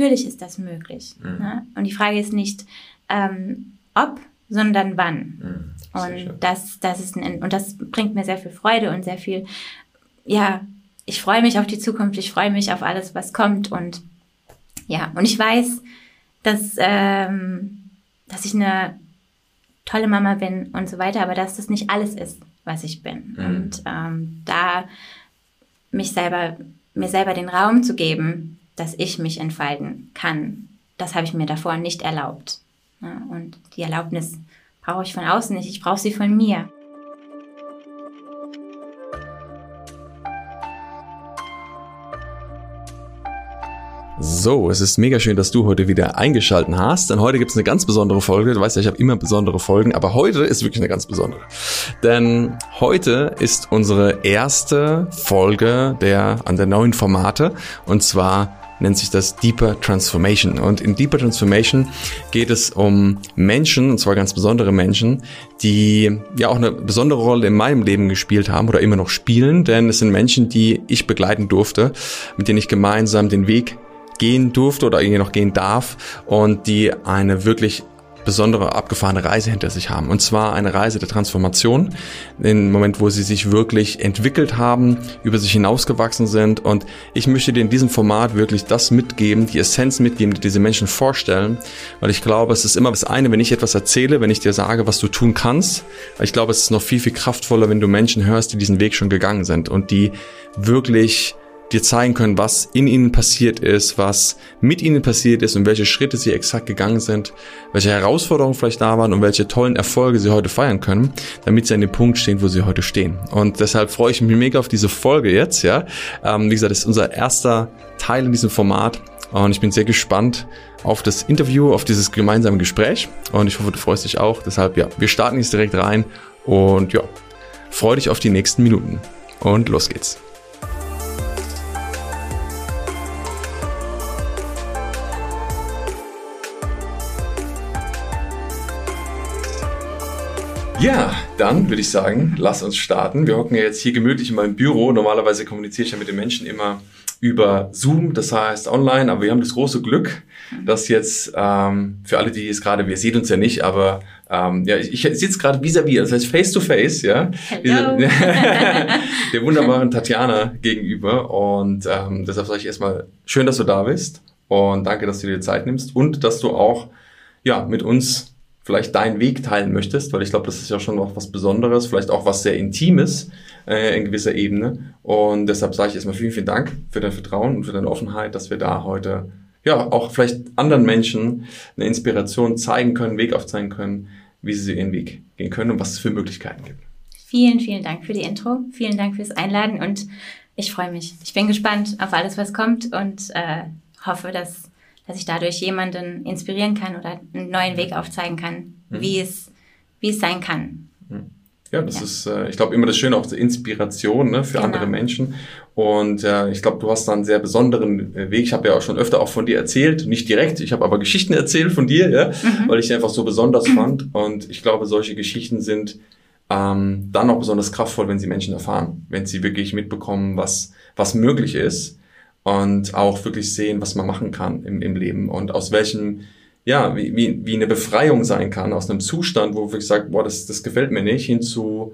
natürlich ist das möglich. Mhm. Ne? Und die Frage ist nicht, ähm, ob, sondern wann. Mhm. Und das, das ist ein, und das bringt mir sehr viel Freude und sehr viel, ja, ich freue mich auf die Zukunft, ich freue mich auf alles, was kommt und ja, und ich weiß, dass, ähm, dass ich eine tolle Mama bin und so weiter, aber dass das nicht alles ist, was ich bin. Mhm. Und ähm, da mich selber, mir selber den Raum zu geben, dass ich mich entfalten kann, das habe ich mir davor nicht erlaubt. Und die Erlaubnis brauche ich von außen nicht, ich brauche sie von mir. So, es ist mega schön, dass du heute wieder eingeschalten hast, denn heute gibt es eine ganz besondere Folge. Du weißt ja, ich habe immer besondere Folgen, aber heute ist wirklich eine ganz besondere. Denn heute ist unsere erste Folge der an der neuen Formate und zwar nennt sich das Deeper Transformation. Und in Deeper Transformation geht es um Menschen, und zwar ganz besondere Menschen, die ja auch eine besondere Rolle in meinem Leben gespielt haben oder immer noch spielen, denn es sind Menschen, die ich begleiten durfte, mit denen ich gemeinsam den Weg gehen durfte oder irgendwie noch gehen darf und die eine wirklich besondere abgefahrene Reise hinter sich haben. Und zwar eine Reise der Transformation, im Moment, wo sie sich wirklich entwickelt haben, über sich hinausgewachsen sind. Und ich möchte dir in diesem Format wirklich das mitgeben, die Essenz mitgeben, die diese Menschen vorstellen. Weil ich glaube, es ist immer das eine, wenn ich etwas erzähle, wenn ich dir sage, was du tun kannst. Ich glaube, es ist noch viel, viel kraftvoller, wenn du Menschen hörst, die diesen Weg schon gegangen sind und die wirklich dir zeigen können, was in ihnen passiert ist, was mit ihnen passiert ist und welche Schritte sie exakt gegangen sind, welche Herausforderungen vielleicht da waren und welche tollen Erfolge sie heute feiern können, damit sie an dem Punkt stehen, wo sie heute stehen. Und deshalb freue ich mich mega auf diese Folge jetzt, ja. Ähm, wie gesagt, das ist unser erster Teil in diesem Format und ich bin sehr gespannt auf das Interview, auf dieses gemeinsame Gespräch und ich hoffe, du freust dich auch. Deshalb, ja, wir starten jetzt direkt rein und ja, freu dich auf die nächsten Minuten und los geht's. Ja, dann würde ich sagen, lass uns starten. Wir hocken ja jetzt hier gemütlich in meinem Büro. Normalerweise kommuniziere ich ja mit den Menschen immer über Zoom, das heißt online, aber wir haben das große Glück, dass jetzt ähm, für alle, die jetzt gerade, wir sehen uns ja nicht, aber ähm, ja, ich, ich sitze gerade vis-à-vis, das heißt face to face, ja, Hello. der wunderbaren Tatjana gegenüber und ähm, deshalb sage ich erstmal schön, dass du da bist und danke, dass du dir Zeit nimmst und dass du auch ja mit uns vielleicht deinen Weg teilen möchtest, weil ich glaube, das ist ja schon noch was Besonderes, vielleicht auch was sehr Intimes äh, in gewisser Ebene. Und deshalb sage ich erstmal vielen, vielen Dank für dein Vertrauen und für deine Offenheit, dass wir da heute ja auch vielleicht anderen Menschen eine Inspiration zeigen können, Weg aufzeigen können, wie sie ihren Weg gehen können und was es für Möglichkeiten gibt. Vielen, vielen Dank für die Intro. Vielen Dank fürs Einladen und ich freue mich. Ich bin gespannt auf alles, was kommt und äh, hoffe, dass dass ich dadurch jemanden inspirieren kann oder einen neuen Weg aufzeigen kann, mhm. wie, es, wie es sein kann. Mhm. Ja, das ja. ist, äh, ich glaube, immer das Schöne, auch die Inspiration ne, für genau. andere Menschen. Und äh, ich glaube, du hast da einen sehr besonderen äh, Weg. Ich habe ja auch schon öfter auch von dir erzählt, nicht direkt, ich habe aber Geschichten erzählt von dir, ja, mhm. weil ich sie einfach so besonders fand. Und ich glaube, solche Geschichten sind ähm, dann auch besonders kraftvoll, wenn sie Menschen erfahren, wenn sie wirklich mitbekommen, was, was möglich ist und auch wirklich sehen, was man machen kann im, im Leben und aus welchem, ja, wie, wie, wie eine Befreiung sein kann, aus einem Zustand, wo ich sage, boah, das, das gefällt mir nicht, hin zu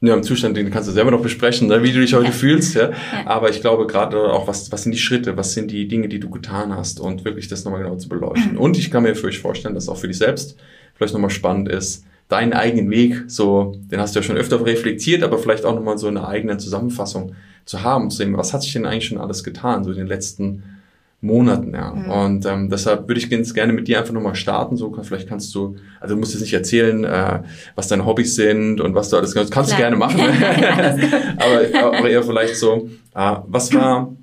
ja, im Zustand, den kannst du selber noch besprechen, ne, wie du dich heute fühlst. Ja. Aber ich glaube gerade auch, was, was sind die Schritte, was sind die Dinge, die du getan hast und wirklich das nochmal genau zu beleuchten. Und ich kann mir für euch vorstellen, dass auch für dich selbst vielleicht nochmal spannend ist, deinen eigenen Weg, so, den hast du ja schon öfter reflektiert, aber vielleicht auch nochmal so eine eigene Zusammenfassung zu haben, zu sehen, was hat sich denn eigentlich schon alles getan, so in den letzten Monaten, ja. Mhm. Und ähm, deshalb würde ich ganz gerne mit dir einfach nochmal starten. So, vielleicht kannst du, also du musst jetzt nicht erzählen, äh, was deine Hobbys sind und was du alles kannst. Kannst du gerne machen. aber, aber eher vielleicht so, äh, was war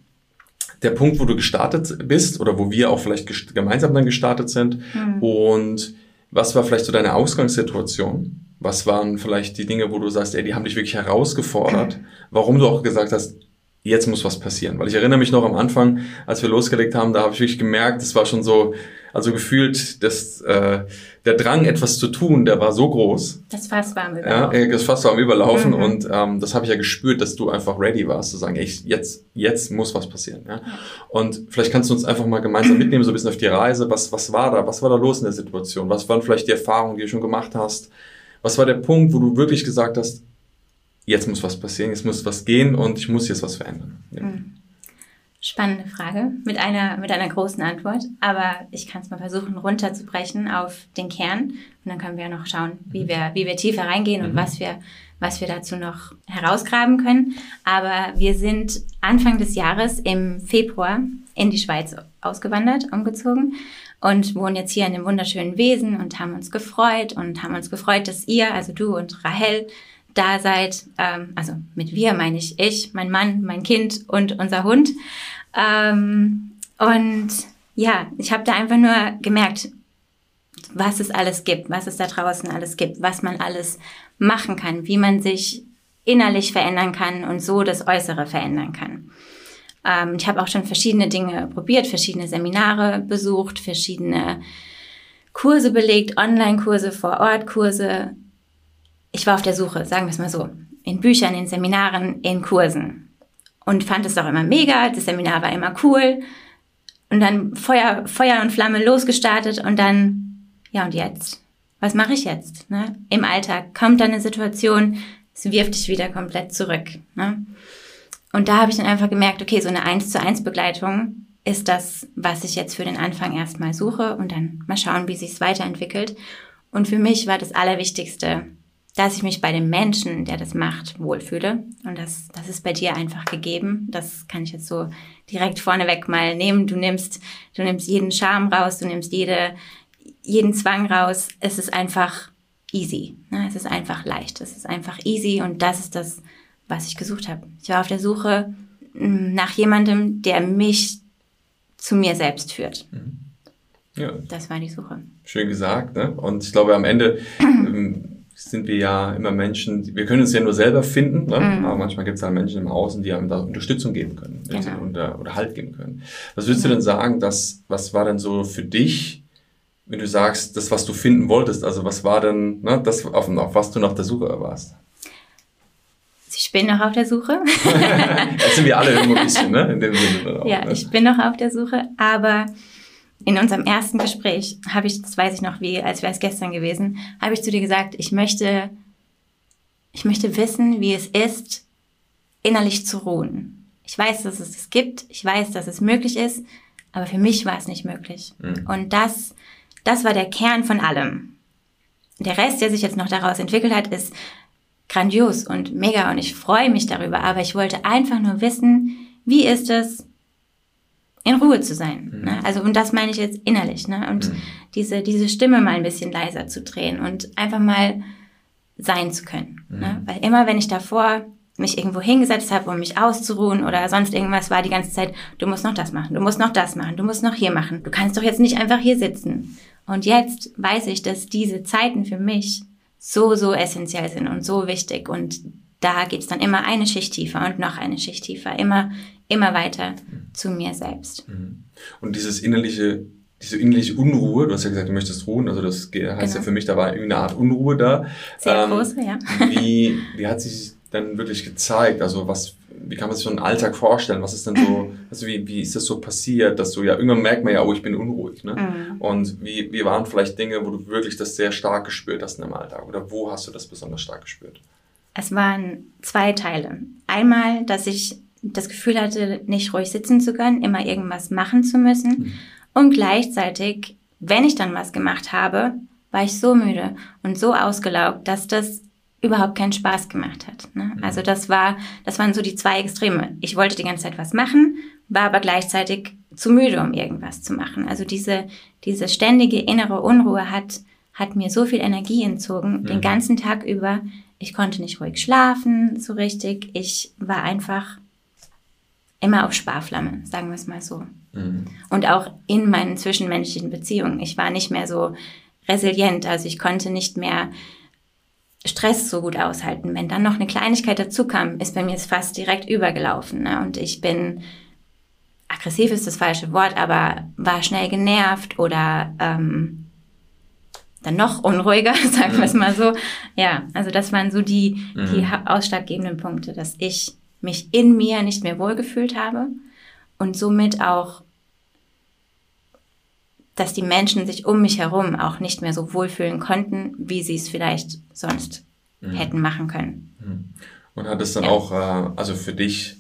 der Punkt, wo du gestartet bist oder wo wir auch vielleicht gemeinsam dann gestartet sind mhm. und was war vielleicht so deine Ausgangssituation? Was waren vielleicht die Dinge, wo du sagst, ey, die haben dich wirklich herausgefordert? Warum du auch gesagt hast, jetzt muss was passieren. Weil ich erinnere mich noch am Anfang, als wir losgelegt haben, da habe ich wirklich gemerkt, es war schon so, Also gefühlt, dass äh, der Drang, etwas zu tun, der war so groß. Das Fass war am Überlaufen. Ja, das Fass war am Überlaufen mhm. und ähm, das habe ich ja gespürt, dass du einfach ready warst, zu sagen, ey, jetzt, jetzt muss was passieren. Ja? Und vielleicht kannst du uns einfach mal gemeinsam mitnehmen, so ein bisschen auf die Reise. Was, was war da? Was war da los in der Situation? Was waren vielleicht die Erfahrungen, die du schon gemacht hast? Was war der Punkt, wo du wirklich gesagt hast, jetzt muss was passieren, jetzt muss was gehen und ich muss jetzt was verändern? Ja. Mhm. Spannende Frage mit einer, mit einer großen Antwort, aber ich kann es mal versuchen runterzubrechen auf den Kern und dann können wir noch schauen, wie mhm. wir, wie wir tiefer reingehen und mhm. was wir, was wir dazu noch herausgraben können. Aber wir sind Anfang des Jahres im Februar in die Schweiz ausgewandert, umgezogen und wohnen jetzt hier in dem wunderschönen Wesen und haben uns gefreut und haben uns gefreut, dass ihr, also du und Rahel, da seid. Ähm, also mit wir meine ich ich, mein Mann, mein Kind und unser Hund. Ähm, und ja, ich habe da einfach nur gemerkt, was es alles gibt, was es da draußen alles gibt, was man alles machen kann, wie man sich innerlich verändern kann und so das Äußere verändern kann. Ähm, ich habe auch schon verschiedene Dinge probiert, verschiedene Seminare besucht, verschiedene Kurse belegt, Online-Kurse, Vor-Ort-Kurse. Ich war auf der Suche, sagen wir es mal so, in Büchern, in Seminaren, in Kursen und fand es auch immer mega. Das Seminar war immer cool. Und dann Feuer, Feuer und Flamme losgestartet und dann, ja und jetzt? Was mache ich jetzt? Ne? Im Alltag kommt dann eine Situation, es wirft dich wieder komplett zurück. Ne? Und da habe ich dann einfach gemerkt, okay, so eine 1 zu 1 Begleitung ist das, was ich jetzt für den Anfang erstmal suche und dann mal schauen, wie sich es weiterentwickelt. Und für mich war das Allerwichtigste, dass ich mich bei dem Menschen, der das macht, wohlfühle. Und das, das ist bei dir einfach gegeben. Das kann ich jetzt so direkt vorneweg mal nehmen. Du nimmst, du nimmst jeden Charme raus, du nimmst jede, jeden Zwang raus. Es ist einfach easy. Ne? Es ist einfach leicht. Es ist einfach easy und das ist das, was ich gesucht habe. Ich war auf der Suche mm, nach jemandem, der mich zu mir selbst führt. Mhm. Ja. Das war die Suche. Schön gesagt, ne? Und ich glaube, am Ende ähm, sind wir ja immer Menschen, wir können uns ja nur selber finden, ne? Mhm. aber manchmal gibt es halt Menschen im Außen, die einem da Unterstützung geben können genau. oder, oder Halt geben können. Was würdest mhm. du denn sagen, dass, was war denn so für dich, wenn du sagst, das, was du finden wolltest, also was war denn ne, das, auf, auf was du nach der Suche warst? Ich bin noch auf der Suche. das sind wir alle irgendwo ein bisschen, ne? In dem Sinne auch, ja, ne? ich bin noch auf der Suche, aber in unserem ersten Gespräch habe ich, das weiß ich noch, wie, als wäre es gestern gewesen, habe ich zu dir gesagt, ich möchte, ich möchte wissen, wie es ist, innerlich zu ruhen. Ich weiß, dass es es gibt, ich weiß, dass es möglich ist, aber für mich war es nicht möglich. Mhm. Und das, das war der Kern von allem. Der Rest, der sich jetzt noch daraus entwickelt hat, ist grandios und mega und ich freue mich darüber, aber ich wollte einfach nur wissen, wie ist es, in Ruhe zu sein. Mhm. Ne? Also, und das meine ich jetzt innerlich, ne? Und mhm. diese, diese Stimme mal ein bisschen leiser zu drehen und einfach mal sein zu können. Mhm. Ne? Weil immer, wenn ich davor mich irgendwo hingesetzt habe, um mich auszuruhen oder sonst irgendwas, war die ganze Zeit, du musst noch das machen, du musst noch das machen, du musst noch hier machen. Du kannst doch jetzt nicht einfach hier sitzen. Und jetzt weiß ich, dass diese Zeiten für mich so, so essentiell sind und so wichtig. Und da geht's dann immer eine Schicht tiefer und noch eine Schicht tiefer, immer, immer weiter zu mir selbst. Mhm. Und dieses innerliche, diese innerliche Unruhe, du hast ja gesagt, du möchtest ruhen, also das heißt genau. ja für mich, da war irgendeine Art Unruhe da. Sehr ähm, große, ja. Wie, wie hat sich dann wirklich gezeigt? Also was, wie kann man sich so einen Alltag vorstellen? Was ist denn so, also wie, wie ist das so passiert, dass du ja, irgendwann merkt man ja, oh, ich bin unruhig, ne? Mhm. Und wie, wie waren vielleicht Dinge, wo du wirklich das sehr stark gespürt hast in deinem Alltag? Oder wo hast du das besonders stark gespürt? Es waren zwei Teile. Einmal, dass ich das Gefühl hatte, nicht ruhig sitzen zu können, immer irgendwas machen zu müssen. Mhm. Und gleichzeitig, wenn ich dann was gemacht habe, war ich so müde und so ausgelaugt, dass das überhaupt keinen Spaß gemacht hat. Ne? Mhm. Also das war, das waren so die zwei Extreme. Ich wollte die ganze Zeit was machen, war aber gleichzeitig zu müde, um irgendwas zu machen. Also diese, diese ständige innere Unruhe hat, hat mir so viel Energie entzogen, mhm. den ganzen Tag über. Ich konnte nicht ruhig schlafen, so richtig. Ich war einfach immer auf Sparflamme, sagen wir es mal so. Mhm. Und auch in meinen zwischenmenschlichen Beziehungen. Ich war nicht mehr so resilient, also ich konnte nicht mehr Stress so gut aushalten. Wenn dann noch eine Kleinigkeit dazu kam, ist bei mir es fast direkt übergelaufen. Ne? Und ich bin aggressiv ist das falsche Wort, aber war schnell genervt oder ähm, dann noch unruhiger, sagen wir es mal so. Ja, also das waren so die, mhm. die ausschlaggebenden Punkte, dass ich mich in mir nicht mehr wohlgefühlt habe und somit auch, dass die Menschen sich um mich herum auch nicht mehr so wohlfühlen konnten, wie sie es vielleicht sonst mhm. hätten machen können. Mhm. Und hat es dann ja. auch, äh, also für dich,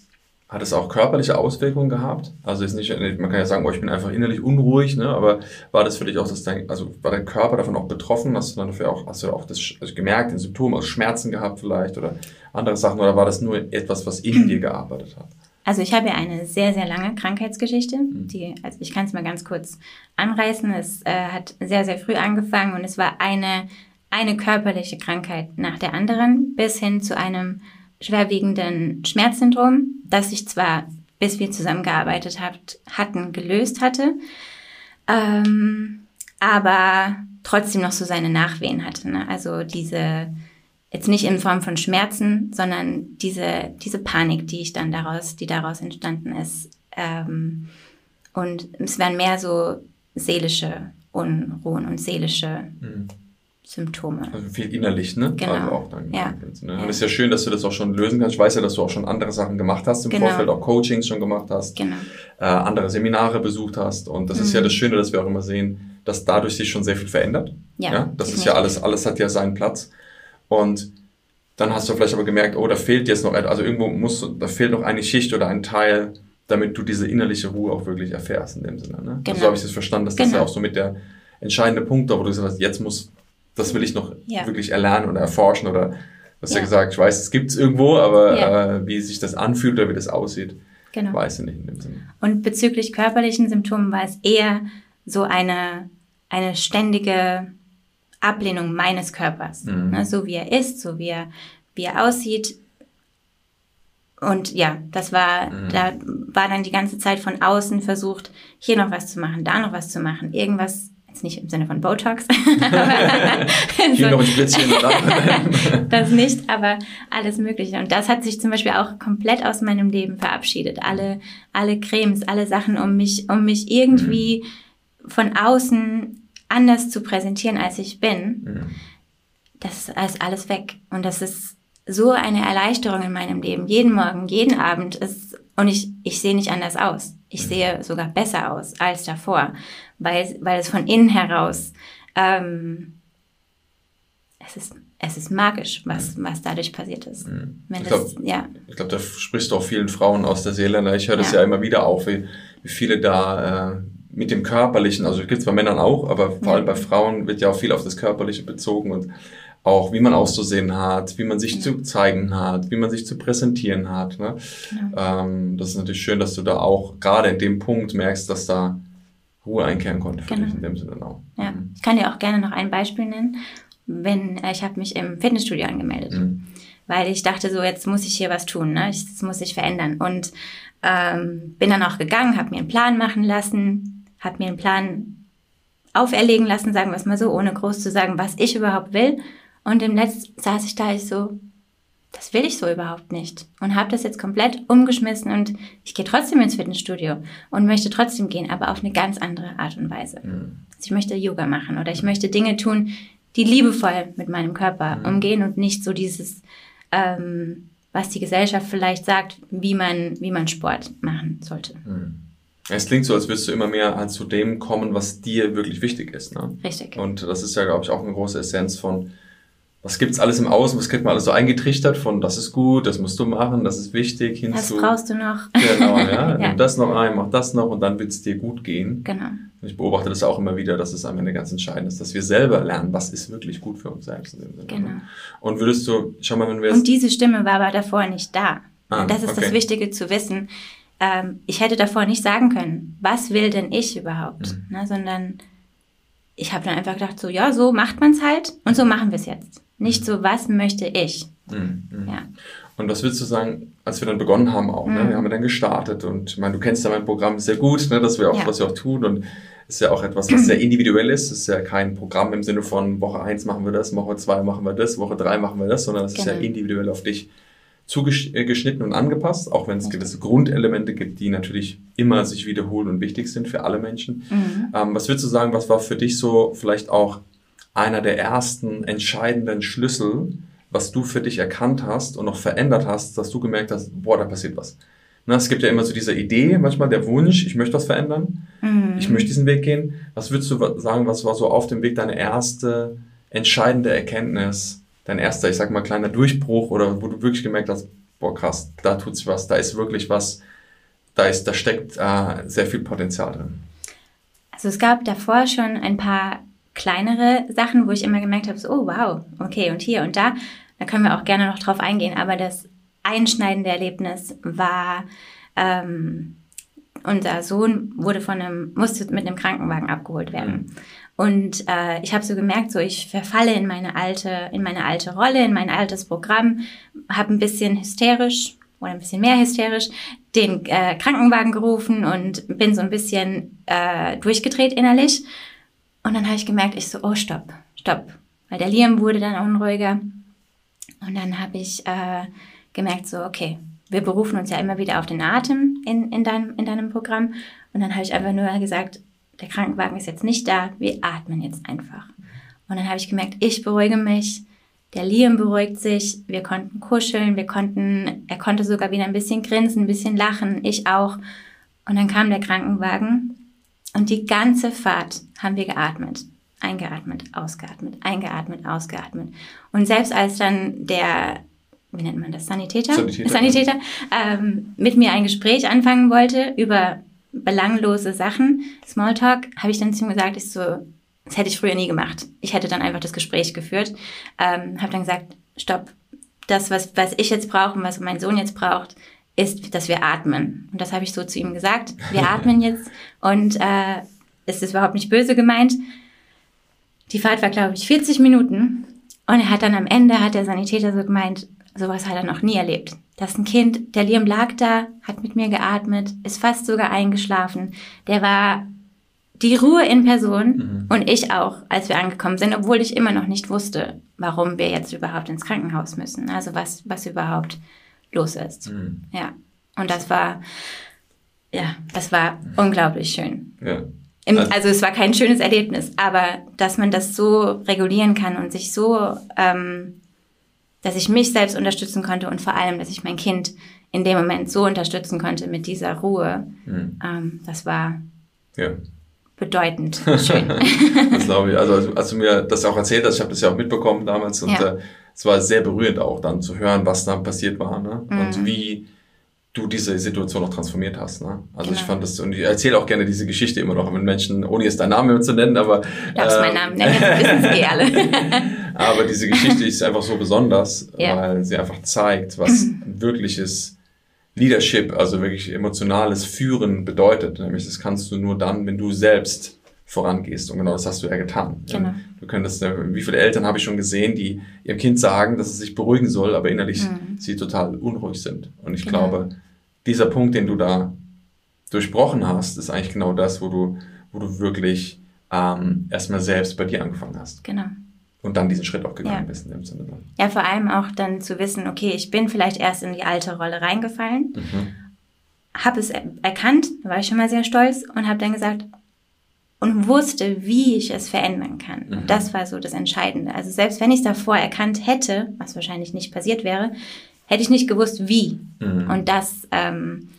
hat es auch körperliche Auswirkungen gehabt? Also ist nicht, man kann ja sagen, oh, ich bin einfach innerlich unruhig, ne? aber war das für dich auch, dass dein, also war dein Körper davon auch betroffen? Hast du dann dafür auch, hast du auch das also gemerkt, den Symptom aus Schmerzen gehabt vielleicht oder andere Sachen oder war das nur etwas, was in dir gearbeitet hat? Also ich habe ja eine sehr, sehr lange Krankheitsgeschichte. Mhm. Die, also ich kann es mal ganz kurz anreißen. Es äh, hat sehr, sehr früh angefangen und es war eine, eine körperliche Krankheit nach der anderen bis hin zu einem schwerwiegenden Schmerzsyndrom, das sich zwar, bis wir zusammengearbeitet habt, hatten, gelöst hatte, ähm, aber trotzdem noch so seine Nachwehen hatte. Ne? Also diese, jetzt nicht in Form von Schmerzen, sondern diese, diese Panik, die ich dann daraus, die daraus entstanden ist. Ähm, und es waren mehr so seelische Unruhen und seelische mhm. Symptome. Also viel innerlich, ne? Genau. Also auch dann ja. Ne? Und es ist ja schön, dass du das auch schon lösen kannst. Ich weiß ja, dass du auch schon andere Sachen gemacht hast im genau. Vorfeld, auch Coachings schon gemacht hast, genau. äh, andere Seminare besucht hast. Und das mhm. ist ja mhm. das Schöne, dass wir auch immer sehen, dass dadurch sich schon sehr viel verändert. Ja. ja? Das ist ja alles, alles hat ja seinen Platz. Und dann hast du vielleicht aber gemerkt, oh, da fehlt jetzt noch etwas. Also irgendwo muss, da fehlt noch eine Schicht oder ein Teil, damit du diese innerliche Ruhe auch wirklich erfährst in dem Sinne. Ne? Genau. Also so habe ich es verstanden, dass genau. das ja genau. auch so mit der entscheidende Punkt da, wo du gesagt hast, jetzt muss das will ich noch ja. wirklich erlernen oder erforschen oder du hast ja, ja gesagt, ich weiß, es gibt es irgendwo, aber ja. äh, wie sich das anfühlt oder wie das aussieht, genau. weiß ich nicht in dem Sinne. Und bezüglich körperlichen Symptomen war es eher so eine, eine ständige Ablehnung meines Körpers. Mhm. Ne? So wie er ist, so wie er, wie er aussieht. Und ja, das war, mhm. da war dann die ganze Zeit von außen versucht, hier noch was zu machen, da noch was zu machen, irgendwas Jetzt nicht im Sinne von Botox. Hier noch ein Spritzchen Das nicht, aber alles Mögliche. Und das hat sich zum Beispiel auch komplett aus meinem Leben verabschiedet. Alle, alle Cremes, alle Sachen, um mich, um mich irgendwie mhm. von außen anders zu präsentieren, als ich bin. Mhm. Das ist alles weg. Und das ist so eine Erleichterung in meinem Leben. Jeden Morgen, jeden Abend ist, und ich, ich sehe nicht anders aus. Ich mhm. sehe sogar besser aus als davor, weil, weil es von innen heraus, ähm, es ist, es ist magisch, was, mhm. was dadurch passiert ist. Mhm. ich glaube, ja. glaub, da sprichst du auch vielen Frauen aus der Seele. Ne? Ich höre das ja. ja immer wieder auf, wie, wie viele da äh, mit dem Körperlichen, also gibt es bei Männern auch, aber vor allem bei Frauen wird ja auch viel auf das Körperliche bezogen und auch wie man auszusehen hat, wie man sich ja. zu zeigen hat, wie man sich zu präsentieren hat. Ne? Genau. Ähm, das ist natürlich schön, dass du da auch gerade in dem Punkt merkst, dass da Ruhe einkehren konnte für genau. dich in dem Sinne auch. Ja, mhm. ich kann dir auch gerne noch ein Beispiel nennen. Wenn äh, ich habe mich im Fitnessstudio angemeldet, mhm. weil ich dachte so, jetzt muss ich hier was tun, ne? Ich, das muss sich verändern und ähm, bin dann auch gegangen, habe mir einen Plan machen lassen, habe mir einen Plan auferlegen lassen, sagen wir es mal so, ohne groß zu sagen, was ich überhaupt will und im Netz saß ich da, ich so, das will ich so überhaupt nicht. Und habe das jetzt komplett umgeschmissen und ich gehe trotzdem ins Fitnessstudio und möchte trotzdem gehen, aber auf eine ganz andere Art und Weise. Mhm. Also ich möchte Yoga machen oder ich möchte Dinge tun, die liebevoll mit meinem Körper mhm. umgehen und nicht so dieses, ähm, was die Gesellschaft vielleicht sagt, wie man, wie man Sport machen sollte. Mhm. Es klingt so, als würdest du immer mehr halt zu dem kommen, was dir wirklich wichtig ist. Ne? Richtig. Und das ist ja, glaube ich, auch eine große Essenz von, was gibt's alles im Außen, was kriegt man alles so eingetrichtert von, das ist gut, das musst du machen, das ist wichtig, hinzu. Das brauchst du noch. Genau, ja. ja. Nimm das noch ein, mach das noch und dann wird's dir gut gehen. Genau. Ich beobachte das auch immer wieder, dass es am Ende ganz entscheidend ist, dass wir selber lernen, was ist wirklich gut für uns selbst. Ne? Genau. Und würdest du, schau mal, wenn wir Und diese Stimme war aber davor nicht da. Ah, das ist okay. das Wichtige zu wissen. Ähm, ich hätte davor nicht sagen können, was will denn ich überhaupt, mhm. ne, sondern ich habe dann einfach gedacht, so ja, so macht man's halt und so machen wir es jetzt. Nicht so, was möchte ich? Mhm. Ja. Und was würdest du sagen, als wir dann begonnen haben auch, ne? mhm. ne? wir haben dann gestartet und ich meine, du kennst ja mein Programm sehr gut, ne? dass wir auch, ja. was wir auch tun und ist ja auch etwas, was sehr individuell ist. Es ist ja kein Programm im Sinne von Woche eins machen wir das, Woche zwei machen wir das, Woche drei machen wir das, sondern es genau. ist ja genau. individuell auf dich zugeschnitten und angepasst, auch wenn es gewisse Grundelemente gibt, die natürlich immer sich wiederholen und wichtig sind für alle Menschen. Mhm. Ähm, was würdest du sagen, was war für dich so vielleicht auch einer der ersten entscheidenden Schlüssel, was du für dich erkannt hast und noch verändert hast, dass du gemerkt hast, boah, da passiert was. Na, es gibt ja immer so diese Idee, manchmal der Wunsch, ich möchte was verändern, mhm. ich möchte diesen Weg gehen. Was würdest du sagen, was war so auf dem Weg deine erste entscheidende Erkenntnis, dein erster, ich sag mal, kleiner Durchbruch oder wo du wirklich gemerkt hast, boah, krass, da tut sich was, da ist wirklich was, da ist, da steckt äh, sehr viel Potenzial drin. Also es gab davor schon ein paar kleinere Sachen, wo ich immer gemerkt habe, so, oh wow, okay, und hier und da, da können wir auch gerne noch drauf eingehen, aber das einschneidende Erlebnis war, ähm, unser Sohn wurde von einem, musste mit einem Krankenwagen abgeholt werden. Und äh, ich habe so gemerkt, so ich verfalle in meine alte, in meine alte Rolle, in mein altes Programm, habe ein bisschen hysterisch oder ein bisschen mehr hysterisch den äh, Krankenwagen gerufen und bin so ein bisschen äh, durchgedreht innerlich. Und dann habe ich gemerkt, ich so, oh stopp, stopp, weil der Liam wurde dann unruhiger. Und dann habe ich äh, gemerkt, so okay, wir berufen uns ja immer wieder auf den Atem in, in, deinem, in deinem Programm. Und dann habe ich einfach nur gesagt, der Krankenwagen ist jetzt nicht da, wir atmen jetzt einfach. Und dann habe ich gemerkt, ich beruhige mich, der Liam beruhigt sich, wir konnten kuscheln, wir konnten, er konnte sogar wieder ein bisschen grinsen, ein bisschen lachen, ich auch. Und dann kam der Krankenwagen und die ganze Fahrt haben wir geatmet. Eingeatmet, ausgeatmet, eingeatmet, ausgeatmet. Und selbst als dann der, wie nennt man das, Sanitäter, Sanitäter, Sanitäter ähm, mit mir ein Gespräch anfangen wollte über belanglose Sachen, Smalltalk, habe ich dann zu ihm gesagt, ich so, das hätte ich früher nie gemacht. Ich hätte dann einfach das Gespräch geführt, ähm, habe dann gesagt, stopp, das, was, was ich jetzt brauche und was mein Sohn jetzt braucht, ist, dass wir atmen. Und das habe ich so zu ihm gesagt. Wir atmen jetzt und äh, es ist überhaupt nicht böse gemeint. Die Fahrt war, glaube ich, 40 Minuten. Und er hat dann am Ende, hat der Sanitäter so gemeint, sowas hat er noch nie erlebt. Das ist ein Kind, der Liam lag da, hat mit mir geatmet, ist fast sogar eingeschlafen. Der war die Ruhe in Person mhm. und ich auch, als wir angekommen sind, obwohl ich immer noch nicht wusste, warum wir jetzt überhaupt ins Krankenhaus müssen. Also was, was überhaupt los ist. Mhm. Ja. Und das war, ja, das war unglaublich schön. Ja. Im, also, also, es war kein schönes Erlebnis, aber dass man das so regulieren kann und sich so ähm, dass ich mich selbst unterstützen konnte und vor allem, dass ich mein Kind in dem Moment so unterstützen konnte mit dieser Ruhe. Mhm. Ähm, das war ja. bedeutend schön. das glaube ich. Also als du mir das auch erzählt hast, ich habe das ja auch mitbekommen damals und ja. äh, es war sehr berührend auch dann zu hören, was da passiert war ne? Mhm. und wie du diese Situation noch transformiert hast. Ne? Also genau. ich fand das, und ich erzähle auch gerne diese Geschichte immer noch mit Menschen, ohne jetzt deinen Namen zu nennen, aber... Darfst äh, meinen Namen nennen, wissen sie alle. aber diese Geschichte ist einfach so besonders, ja. weil sie einfach zeigt, was wirkliches Leadership, also wirklich emotionales Führen bedeutet. Nämlich das kannst du nur dann, wenn du selbst vorangehst. Und genau das hast du ja getan. Genau. Du könntest, äh, wie viele Eltern habe ich schon gesehen, die ihrem Kind sagen, dass es sich beruhigen soll, aber innerlich mhm. sie total unruhig sind. Und ich genau. glaube, dieser Punkt, den du da durchbrochen hast, ist eigentlich genau das, wo du, wo du wirklich ähm, erstmal selbst bei dir angefangen hast. Genau. Und dann diesen Schritt auch gegangen ja. bist in dem Sinne. Ja, vor allem auch dann zu wissen, okay, ich bin vielleicht erst in die alte Rolle reingefallen, mhm. habe es erkannt, war ich schon mal sehr stolz und habe dann gesagt, und wusste, wie ich es verändern kann. Mhm. Das war so das Entscheidende. Also selbst wenn ich es davor erkannt hätte, was wahrscheinlich nicht passiert wäre, hätte ich nicht gewusst, wie. Mhm. Und das, ähm,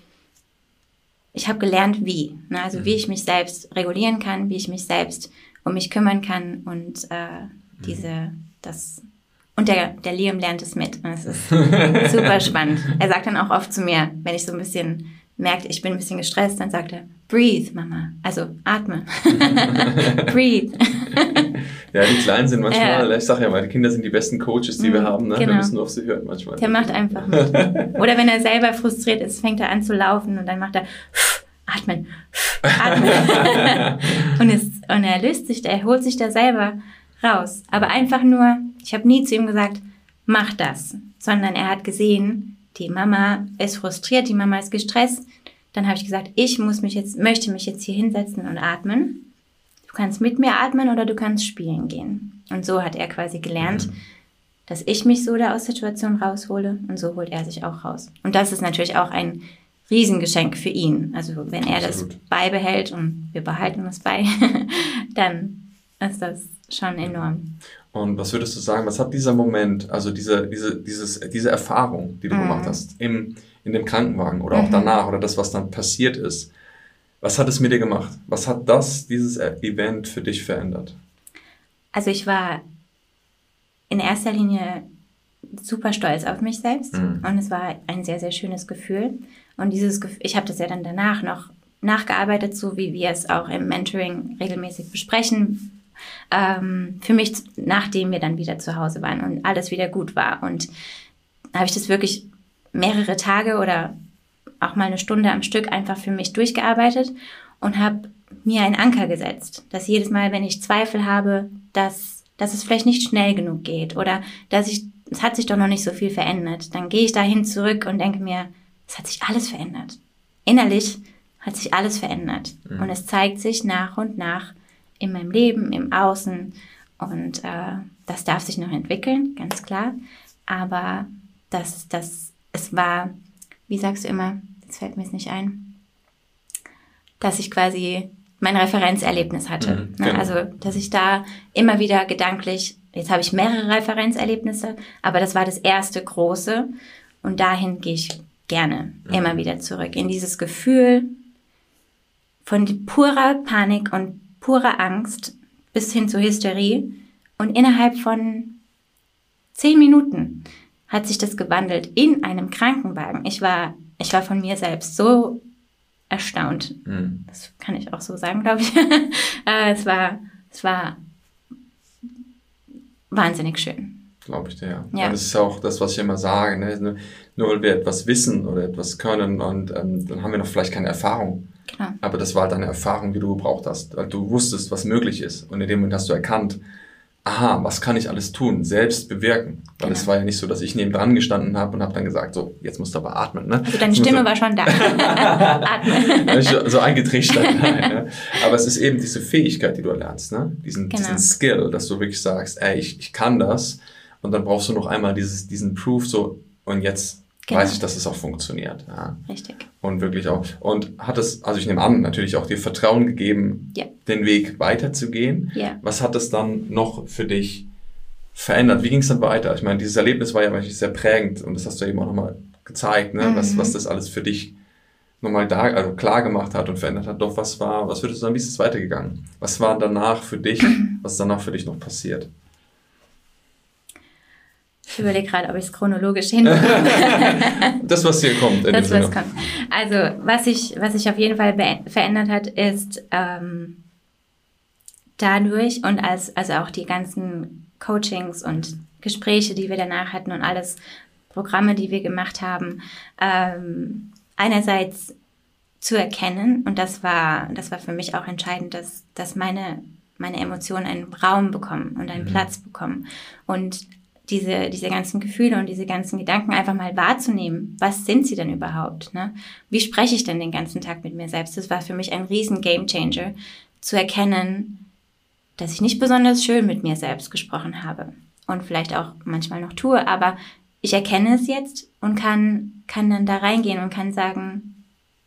ich habe gelernt, wie. Ne? Also mhm. wie ich mich selbst regulieren kann, wie ich mich selbst um mich kümmern kann und äh, diese, das und der, der Liam lernt es mit. Und es ist super spannend. Er sagt dann auch oft zu mir, wenn ich so ein bisschen merke, ich bin ein bisschen gestresst, dann sagt er, breathe, Mama. Also atme. breathe. ja, die Kleinen sind manchmal, ja. ich sage ja mal, die Kinder sind die besten Coaches, die wir mhm, haben. Ne? Genau. Wir müssen nur auf sie hören manchmal. Der macht einfach mit. Oder wenn er selber frustriert ist, fängt er an zu laufen und dann macht er atmen, atmen. und, es, und er löst sich, er holt sich da selber raus. Aber einfach nur, ich habe nie zu ihm gesagt, mach das, sondern er hat gesehen, die Mama ist frustriert, die Mama ist gestresst. Dann habe ich gesagt, ich muss mich jetzt, möchte mich jetzt hier hinsetzen und atmen. Du kannst mit mir atmen oder du kannst spielen gehen. Und so hat er quasi gelernt, dass ich mich so da aus Situationen raushole und so holt er sich auch raus. Und das ist natürlich auch ein Riesengeschenk für ihn. Also wenn er Absolut. das beibehält und wir behalten es bei, dann ist das schon enorm. Und was würdest du sagen, was hat dieser Moment, also diese, diese, dieses, diese Erfahrung, die du mhm. gemacht hast, im, in dem Krankenwagen oder auch mhm. danach oder das, was dann passiert ist, was hat es mit dir gemacht? Was hat das, dieses Event für dich verändert? Also ich war in erster Linie super stolz auf mich selbst mhm. und es war ein sehr, sehr schönes Gefühl. Und dieses Gefühl, ich habe das ja dann danach noch nachgearbeitet, so wie wir es auch im Mentoring regelmäßig besprechen. Ähm, für mich, nachdem wir dann wieder zu Hause waren und alles wieder gut war. Und habe ich das wirklich mehrere Tage oder auch mal eine Stunde am Stück einfach für mich durchgearbeitet und habe mir einen Anker gesetzt, dass jedes Mal, wenn ich Zweifel habe, dass, dass es vielleicht nicht schnell genug geht oder dass ich, es hat sich doch noch nicht so viel verändert, dann gehe ich dahin zurück und denke mir, es hat sich alles verändert. Innerlich hat sich alles verändert. Mhm. Und es zeigt sich nach und nach in meinem Leben, im Außen. Und äh, das darf sich noch entwickeln, ganz klar. Aber das, das, es war, wie sagst du immer, jetzt fällt mir es nicht ein, dass ich quasi mein Referenzerlebnis hatte. Mhm, ne? genau. Also, dass ich da immer wieder gedanklich, jetzt habe ich mehrere Referenzerlebnisse, aber das war das erste große und dahin gehe ich gerne mhm. immer wieder zurück in dieses Gefühl von purer Panik und purer Angst bis hin zur Hysterie und innerhalb von zehn Minuten hat sich das gewandelt in einem Krankenwagen. Ich war, ich war von mir selbst so erstaunt. Mhm. Das kann ich auch so sagen, glaube ich. Äh, es war, es war wahnsinnig schön. Glaube ich dir, ja. ja. Das ist auch das, was ich immer sage. Ne? Nur weil wir etwas wissen oder etwas können und ähm, dann haben wir noch vielleicht keine Erfahrung. Genau. Aber das war halt eine Erfahrung, die du gebraucht hast. Weil du wusstest, was möglich ist. Und in dem Moment hast du erkannt, aha, was kann ich alles tun, selbst bewirken. Weil genau. es war ja nicht so, dass ich neben dran gestanden habe und habe dann gesagt, so, jetzt musst du aber atmen. Ne? Also deine Stimme war schon da. atmen. so eingetrichtert. ne? Aber es ist eben diese Fähigkeit, die du erlernst, ne? diesen, genau. diesen Skill, dass du wirklich sagst, ey, ich, ich kann das. Und dann brauchst du noch einmal dieses, diesen Proof, so, und jetzt Genau. weiß ich, dass es auch funktioniert. Ja. Richtig. Und wirklich auch. Und hat es, also ich nehme an, natürlich auch dir Vertrauen gegeben, ja. den Weg weiterzugehen. Ja. Was hat es dann noch für dich verändert? Wie ging es dann weiter? Ich meine, dieses Erlebnis war ja wirklich sehr prägend und das hast du eben auch nochmal gezeigt, ne? Mhm. was, was das alles für dich nochmal da, also klar gemacht hat und verändert hat. Doch was war, was würdest du sagen, wie ist es weitergegangen? Was war danach für dich, was danach für dich noch passiert? Ich überlege gerade, ob ich es chronologisch hinbekomme. das, was hier kommt. das, was kommt. Also, was sich was ich auf jeden Fall verändert hat, ist ähm, dadurch und als, also auch die ganzen Coachings und Gespräche, die wir danach hatten und alles Programme, die wir gemacht haben, ähm, einerseits zu erkennen und das war, das war für mich auch entscheidend, dass, dass meine, meine Emotionen einen Raum bekommen und einen mhm. Platz bekommen und diese, diese ganzen Gefühle und diese ganzen Gedanken einfach mal wahrzunehmen. Was sind sie denn überhaupt? Ne? Wie spreche ich denn den ganzen Tag mit mir selbst? Das war für mich ein riesen Gamechanger, zu erkennen, dass ich nicht besonders schön mit mir selbst gesprochen habe und vielleicht auch manchmal noch tue, aber ich erkenne es jetzt und kann, kann dann da reingehen und kann sagen,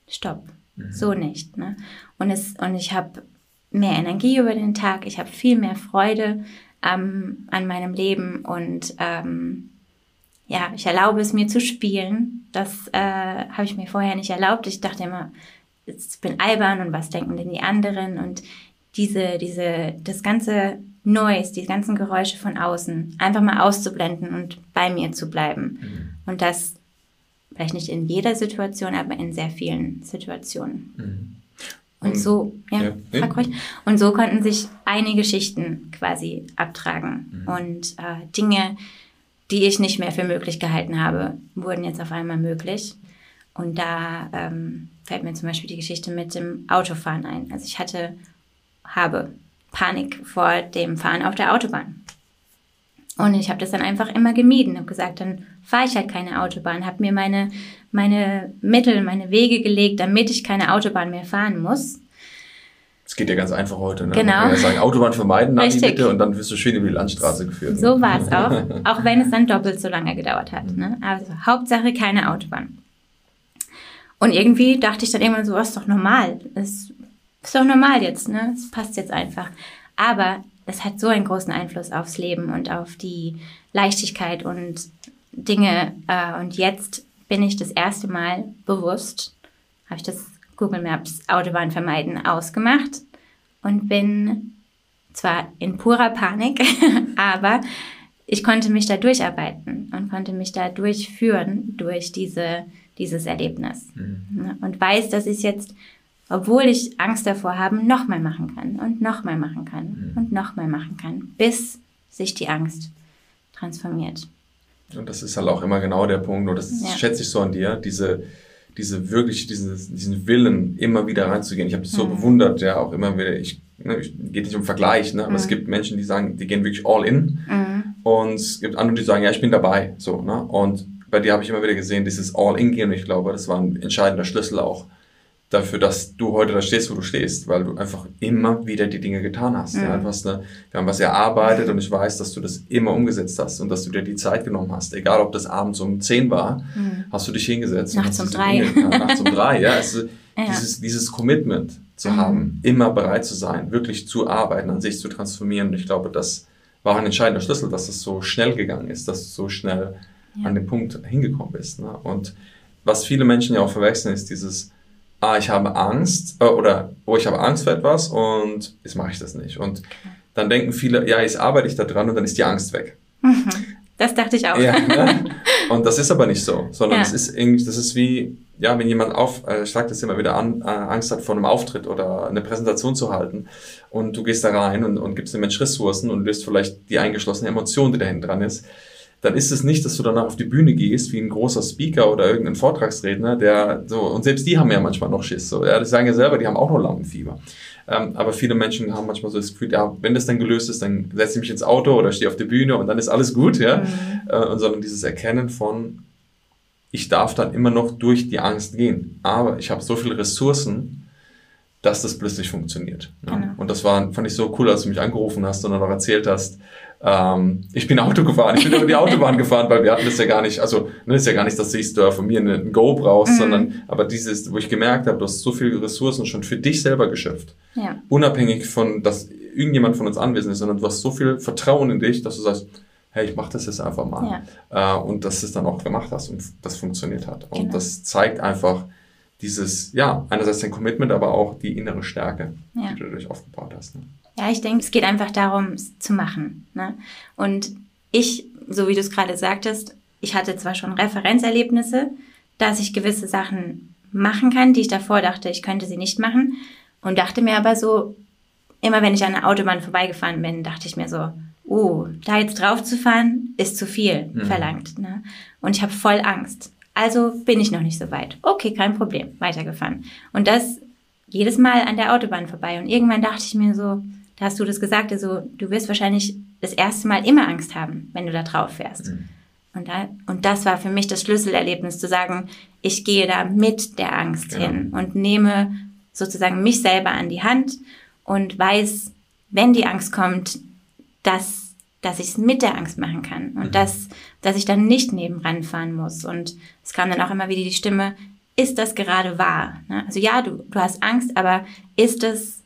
stopp, mhm. so nicht. Ne? Und, es, und ich habe mehr Energie über den Tag, ich habe viel mehr Freude, ähm, an meinem Leben und ähm, ja, ich erlaube es mir zu spielen. Das äh, habe ich mir vorher nicht erlaubt. Ich dachte immer, ich bin albern und was denken denn die anderen und diese, diese, das ganze Noise, die ganzen Geräusche von außen einfach mal auszublenden und bei mir zu bleiben. Mhm. Und das vielleicht nicht in jeder Situation, aber in sehr vielen Situationen. Mhm. Und so, ja, ja, frag ruhig. Und so konnten sich einige Schichten quasi abtragen. Mhm. Und äh, Dinge, die ich nicht mehr für möglich gehalten habe, wurden jetzt auf einmal möglich. Und da ähm, fällt mir zum Beispiel die Geschichte mit dem Autofahren ein. Also ich hatte, habe Panik vor dem Fahren auf der Autobahn. Und ich habe das dann einfach immer gemieden, habe gesagt, dann fahre ich halt keine Autobahn, habe mir meine, meine Mittel, meine Wege gelegt, damit ich keine Autobahn mehr fahren muss. Das geht ja ganz einfach heute. Ne? Genau. Man kann ja sagen, Autobahn vermeiden, Navi bitte, und dann wirst du schön über die Landstraße geführt. Ne? So war es auch, auch wenn es dann doppelt so lange gedauert hat. Ne? Also Hauptsache keine Autobahn. Und irgendwie dachte ich dann irgendwann so, was ist doch normal. Das ist doch normal jetzt, ne? Das passt jetzt einfach. Aber das hat so einen großen Einfluss aufs Leben und auf die Leichtigkeit und Dinge. Äh, und jetzt bin ich das erste Mal bewusst, habe ich das Google Maps Autobahn vermeiden ausgemacht und bin zwar in purer Panik, aber ich konnte mich da durcharbeiten und konnte mich da durchführen durch diese, dieses Erlebnis. Mhm. Und weiß, dass ich jetzt, obwohl ich Angst davor habe, nochmal machen kann und nochmal machen kann mhm. und nochmal machen kann, bis sich die Angst transformiert. Und das ist halt auch immer genau der Punkt, und das ja. schätze ich so an dir, diese, diese wirklich, diesen, diesen Willen, immer wieder reinzugehen. Ich habe das so mhm. bewundert, ja, auch immer wieder, ich, ne, ich geht nicht um Vergleich, ne, aber mhm. es gibt Menschen, die sagen, die gehen wirklich all in. Mhm. Und es gibt andere, die sagen, ja, ich bin dabei, so, ne, und bei dir habe ich immer wieder gesehen, dieses all in gehen, und ich glaube, das war ein entscheidender Schlüssel auch dafür, dass du heute da stehst, wo du stehst, weil du einfach immer wieder die Dinge getan hast. Mhm. Ja, du hast eine, wir haben was erarbeitet und ich weiß, dass du das immer umgesetzt hast und dass du dir die Zeit genommen hast. Egal, ob das abends um 10 war, mhm. hast du dich hingesetzt. Nachts um drei. Dinge, ja, nachts um drei, ja. Also ja. Dieses, dieses Commitment zu mhm. haben, immer bereit zu sein, wirklich zu arbeiten, an sich zu transformieren. Und ich glaube, das war ein entscheidender Schlüssel, dass es so schnell gegangen ist, dass du so schnell ja. an den Punkt hingekommen bist. Ne? Und was viele Menschen ja auch verwechseln, ist dieses, ah, ich habe Angst äh, oder oh, ich habe Angst vor etwas und jetzt mache ich das nicht. Und dann denken viele, ja, jetzt arbeite ich da dran und dann ist die Angst weg. Mhm. Das dachte ich auch. Ja, ne? Und das ist aber nicht so, sondern es ist irgendwie, das ist wie, ja, wenn jemand auf, äh, ich sage das immer wieder an, äh, Angst hat vor einem Auftritt oder eine Präsentation zu halten und du gehst da rein und, und gibst dem Mensch Ressourcen und löst vielleicht die eingeschlossene Emotion, die dahinter dran ist dann ist es nicht, dass du danach auf die Bühne gehst wie ein großer Speaker oder irgendein Vortragsredner, der so, und selbst die haben ja manchmal noch Schiss. So, ja, das sagen ja selber, die haben auch noch Lampenfieber. Ähm, aber viele Menschen haben manchmal so das Gefühl, ja, wenn das dann gelöst ist, dann setze ich mich ins Auto oder stehe auf der Bühne und dann ist alles gut, ja. Mhm. Äh, und sondern dieses Erkennen von, ich darf dann immer noch durch die Angst gehen. Aber ich habe so viele Ressourcen, dass das plötzlich funktioniert. Ja. Genau. Und das war, fand ich so cool, als du mich angerufen hast und dann noch erzählt hast, ähm, ich bin Auto gefahren, ich bin über die Autobahn gefahren, weil wir hatten das ja gar nicht, also ne, ist ja gar nicht, dass du da von mir ein Go brauchst, mhm. sondern aber dieses, wo ich gemerkt habe, du hast so viele Ressourcen schon für dich selber geschöpft. Ja. Unabhängig von, dass irgendjemand von uns anwesend ist, sondern du hast so viel Vertrauen in dich, dass du sagst, hey, ich mache das jetzt einfach mal. Ja. Äh, und dass du es dann auch gemacht hast und das funktioniert hat. Und genau. das zeigt einfach dieses, ja, einerseits dein Commitment, aber auch die innere Stärke, ja. die du dadurch aufgebaut hast. Ne? Ja, ich denke, es geht einfach darum, es zu machen. Ne? Und ich, so wie du es gerade sagtest, ich hatte zwar schon Referenzerlebnisse, dass ich gewisse Sachen machen kann, die ich davor dachte, ich könnte sie nicht machen. Und dachte mir aber so, immer wenn ich an der Autobahn vorbeigefahren bin, dachte ich mir so, uh, da jetzt drauf zu fahren, ist zu viel mhm. verlangt. Ne? Und ich habe voll Angst. Also bin ich noch nicht so weit. Okay, kein Problem, weitergefahren. Und das jedes Mal an der Autobahn vorbei. Und irgendwann dachte ich mir so, da hast du das gesagt, also du wirst wahrscheinlich das erste Mal immer Angst haben, wenn du da drauf fährst. Mhm. Und, da, und das war für mich das Schlüsselerlebnis, zu sagen, ich gehe da mit der Angst genau. hin und nehme sozusagen mich selber an die Hand und weiß, wenn die Angst kommt, dass, dass ich es mit der Angst machen kann und mhm. dass, dass ich dann nicht nebenan fahren muss. Und es kam dann auch immer wieder die Stimme, ist das gerade wahr? Ne? Also ja, du, du hast Angst, aber ist es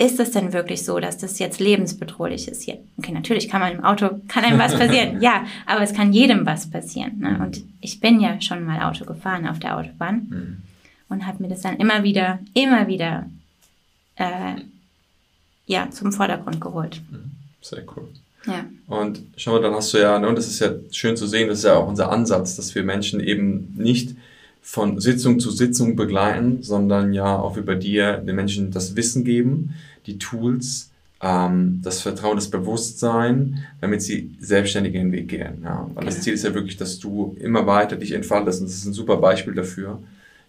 ist es denn wirklich so, dass das jetzt lebensbedrohlich ist hier? Okay, natürlich kann man im Auto, kann einem was passieren. ja, aber es kann jedem was passieren. Ne? Und ich bin ja schon mal Auto gefahren auf der Autobahn mhm. und habe mir das dann immer wieder, immer wieder äh, ja, zum Vordergrund geholt. Mhm. Sehr cool. Ja. Und schau mal, dann hast du ja, ne, und das ist ja schön zu sehen, das ist ja auch unser Ansatz, dass wir Menschen eben nicht von Sitzung zu Sitzung begleiten, sondern ja auch über dir den Menschen das Wissen geben, die Tools, ähm, das Vertrauen, das Bewusstsein, damit sie selbstständig den Weg gehen. Ja. Und das Ziel ist ja wirklich, dass du immer weiter dich entfaltest. Und das ist ein super Beispiel dafür,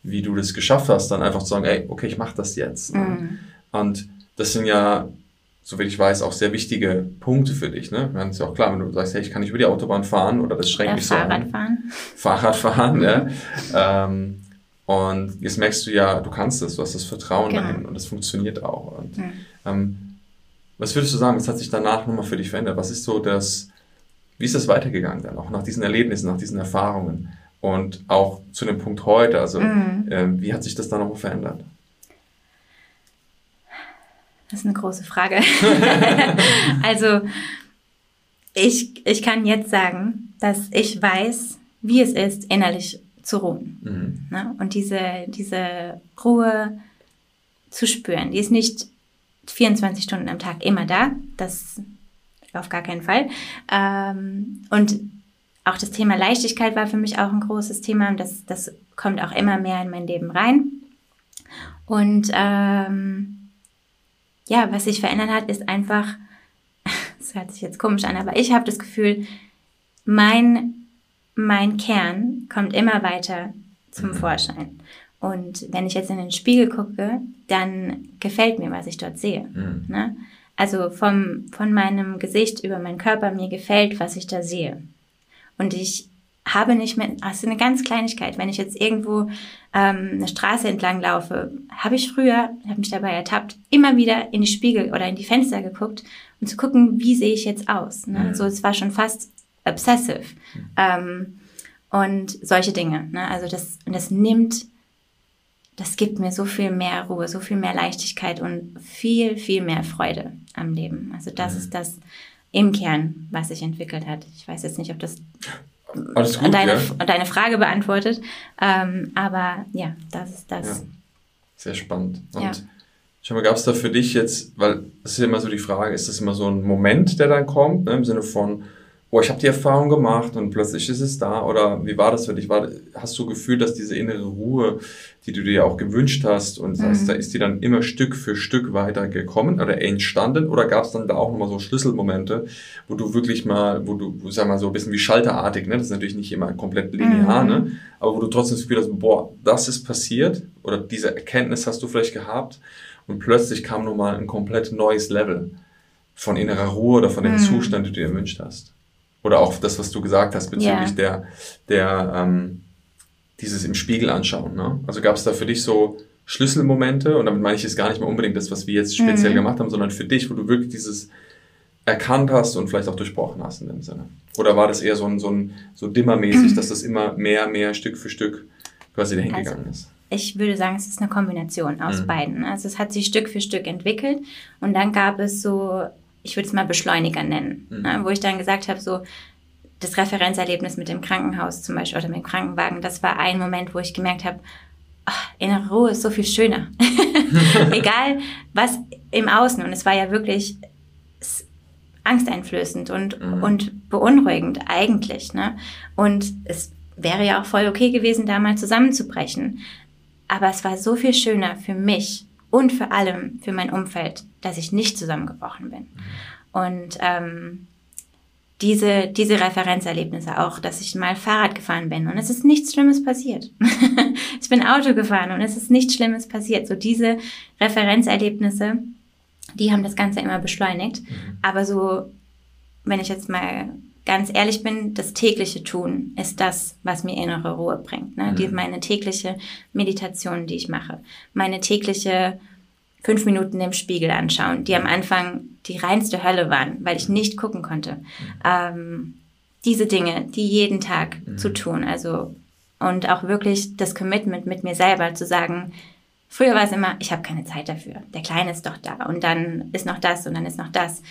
wie du das geschafft hast, dann einfach zu sagen, ey, okay, ich mache das jetzt. Mhm. Und das sind ja, soweit ich weiß, auch sehr wichtige Punkte für dich. Ne? Man ist ja auch klar, wenn du sagst, hey, ich kann nicht über die Autobahn fahren oder das schränkt oder mich so Fahrradfahren. Fahrradfahren, ja. Ähm, Und jetzt merkst du ja, du kannst das, du hast das Vertrauen genau. dahin und das funktioniert auch. Und, mhm. ähm, was würdest du sagen, was hat sich danach nochmal für dich verändert? Was ist so das, wie ist das weitergegangen dann auch nach diesen Erlebnissen, nach diesen Erfahrungen? Und auch zu dem Punkt heute, also mhm. ähm, wie hat sich das dann nochmal verändert? Das ist eine große Frage. also ich, ich kann jetzt sagen, dass ich weiß, wie es ist, innerlich zu ruhen. Mhm. Ne? Und diese, diese Ruhe zu spüren, die ist nicht 24 Stunden am Tag immer da, das auf gar keinen Fall. Ähm, und auch das Thema Leichtigkeit war für mich auch ein großes Thema und das, das kommt auch immer mehr in mein Leben rein. Und ähm, ja, was sich verändert hat, ist einfach, das hört sich jetzt komisch an, aber ich habe das Gefühl, mein mein Kern kommt immer weiter zum mhm. Vorschein. Und wenn ich jetzt in den Spiegel gucke, dann gefällt mir, was ich dort sehe. Mhm. Ne? Also vom, von meinem Gesicht über meinen Körper, mir gefällt, was ich da sehe. Und ich habe nicht mehr, also eine ganz Kleinigkeit, wenn ich jetzt irgendwo ähm, eine Straße entlang laufe, habe ich früher, habe mich dabei ertappt, immer wieder in die Spiegel oder in die Fenster geguckt und zu gucken, wie sehe ich jetzt aus. Ne? Mhm. So, es war schon fast obsessive. Mhm. Ähm, und solche Dinge. Ne? Also das, das nimmt, das gibt mir so viel mehr Ruhe, so viel mehr Leichtigkeit und viel, viel mehr Freude am Leben. Also das mhm. ist das im Kern, was sich entwickelt hat. Ich weiß jetzt nicht, ob das gut, deine, ja. deine Frage beantwortet, ähm, aber ja, das ist das. Ja. Sehr spannend. Und ja. Schau mal, gab es da für dich jetzt, weil das ist ja immer so die Frage, ist das immer so ein Moment, der dann kommt, ne, im Sinne von, oh, ich habe die Erfahrung gemacht und plötzlich ist es da? Oder wie war das für dich? War, hast du gefühlt, dass diese innere Ruhe, die du dir auch gewünscht hast, und mhm. heißt, da ist die dann immer Stück für Stück weiter gekommen oder entstanden? Oder gab es dann da auch nochmal so Schlüsselmomente, wo du wirklich mal, wo du, sag mal, so ein bisschen wie schalterartig, ne? das ist natürlich nicht immer komplett linear, mhm. ne? aber wo du trotzdem das Gefühl hast, boah, das ist passiert oder diese Erkenntnis hast du vielleicht gehabt und plötzlich kam nochmal ein komplett neues Level von innerer Ruhe oder von dem mhm. Zustand, den du dir erwünscht hast. Oder auch das, was du gesagt hast bezüglich ja. der, der ähm, dieses im Spiegel anschauen. Ne? Also gab es da für dich so Schlüsselmomente, und damit meine ich jetzt gar nicht mehr unbedingt das, was wir jetzt speziell mhm. gemacht haben, sondern für dich, wo du wirklich dieses erkannt hast und vielleicht auch durchbrochen hast in dem Sinne? Oder war das eher so ein, so ein so dimmermäßig, dass das immer mehr, mehr Stück für Stück quasi dahin also, gegangen ist? Ich würde sagen, es ist eine Kombination aus mhm. beiden. Also es hat sich Stück für Stück entwickelt und dann gab es so ich würde es mal Beschleuniger nennen, mhm. ne, wo ich dann gesagt habe, so das Referenzerlebnis mit dem Krankenhaus zum Beispiel oder mit dem Krankenwagen, das war ein Moment, wo ich gemerkt habe, ach, innere Ruhe ist so viel schöner. Egal was im Außen. Und es war ja wirklich angsteinflößend und, mhm. und beunruhigend eigentlich. Ne? Und es wäre ja auch voll okay gewesen, da mal zusammenzubrechen. Aber es war so viel schöner für mich und vor allem für mein Umfeld, dass ich nicht zusammengebrochen bin. Und ähm, diese, diese Referenzerlebnisse auch, dass ich mal Fahrrad gefahren bin und es ist nichts Schlimmes passiert. ich bin Auto gefahren und es ist nichts Schlimmes passiert. So diese Referenzerlebnisse, die haben das Ganze immer beschleunigt. Mhm. Aber so, wenn ich jetzt mal ganz ehrlich bin, das tägliche Tun ist das, was mir innere Ruhe bringt. Ne? Mhm. Die, meine tägliche Meditation, die ich mache. Meine tägliche fünf Minuten im Spiegel anschauen, die am Anfang die reinste Hölle waren, weil ich nicht gucken konnte. Mhm. Ähm, diese Dinge, die jeden Tag mhm. zu tun, also und auch wirklich das Commitment mit mir selber zu sagen, früher war es immer, ich habe keine Zeit dafür, der Kleine ist doch da und dann ist noch das und dann ist noch das.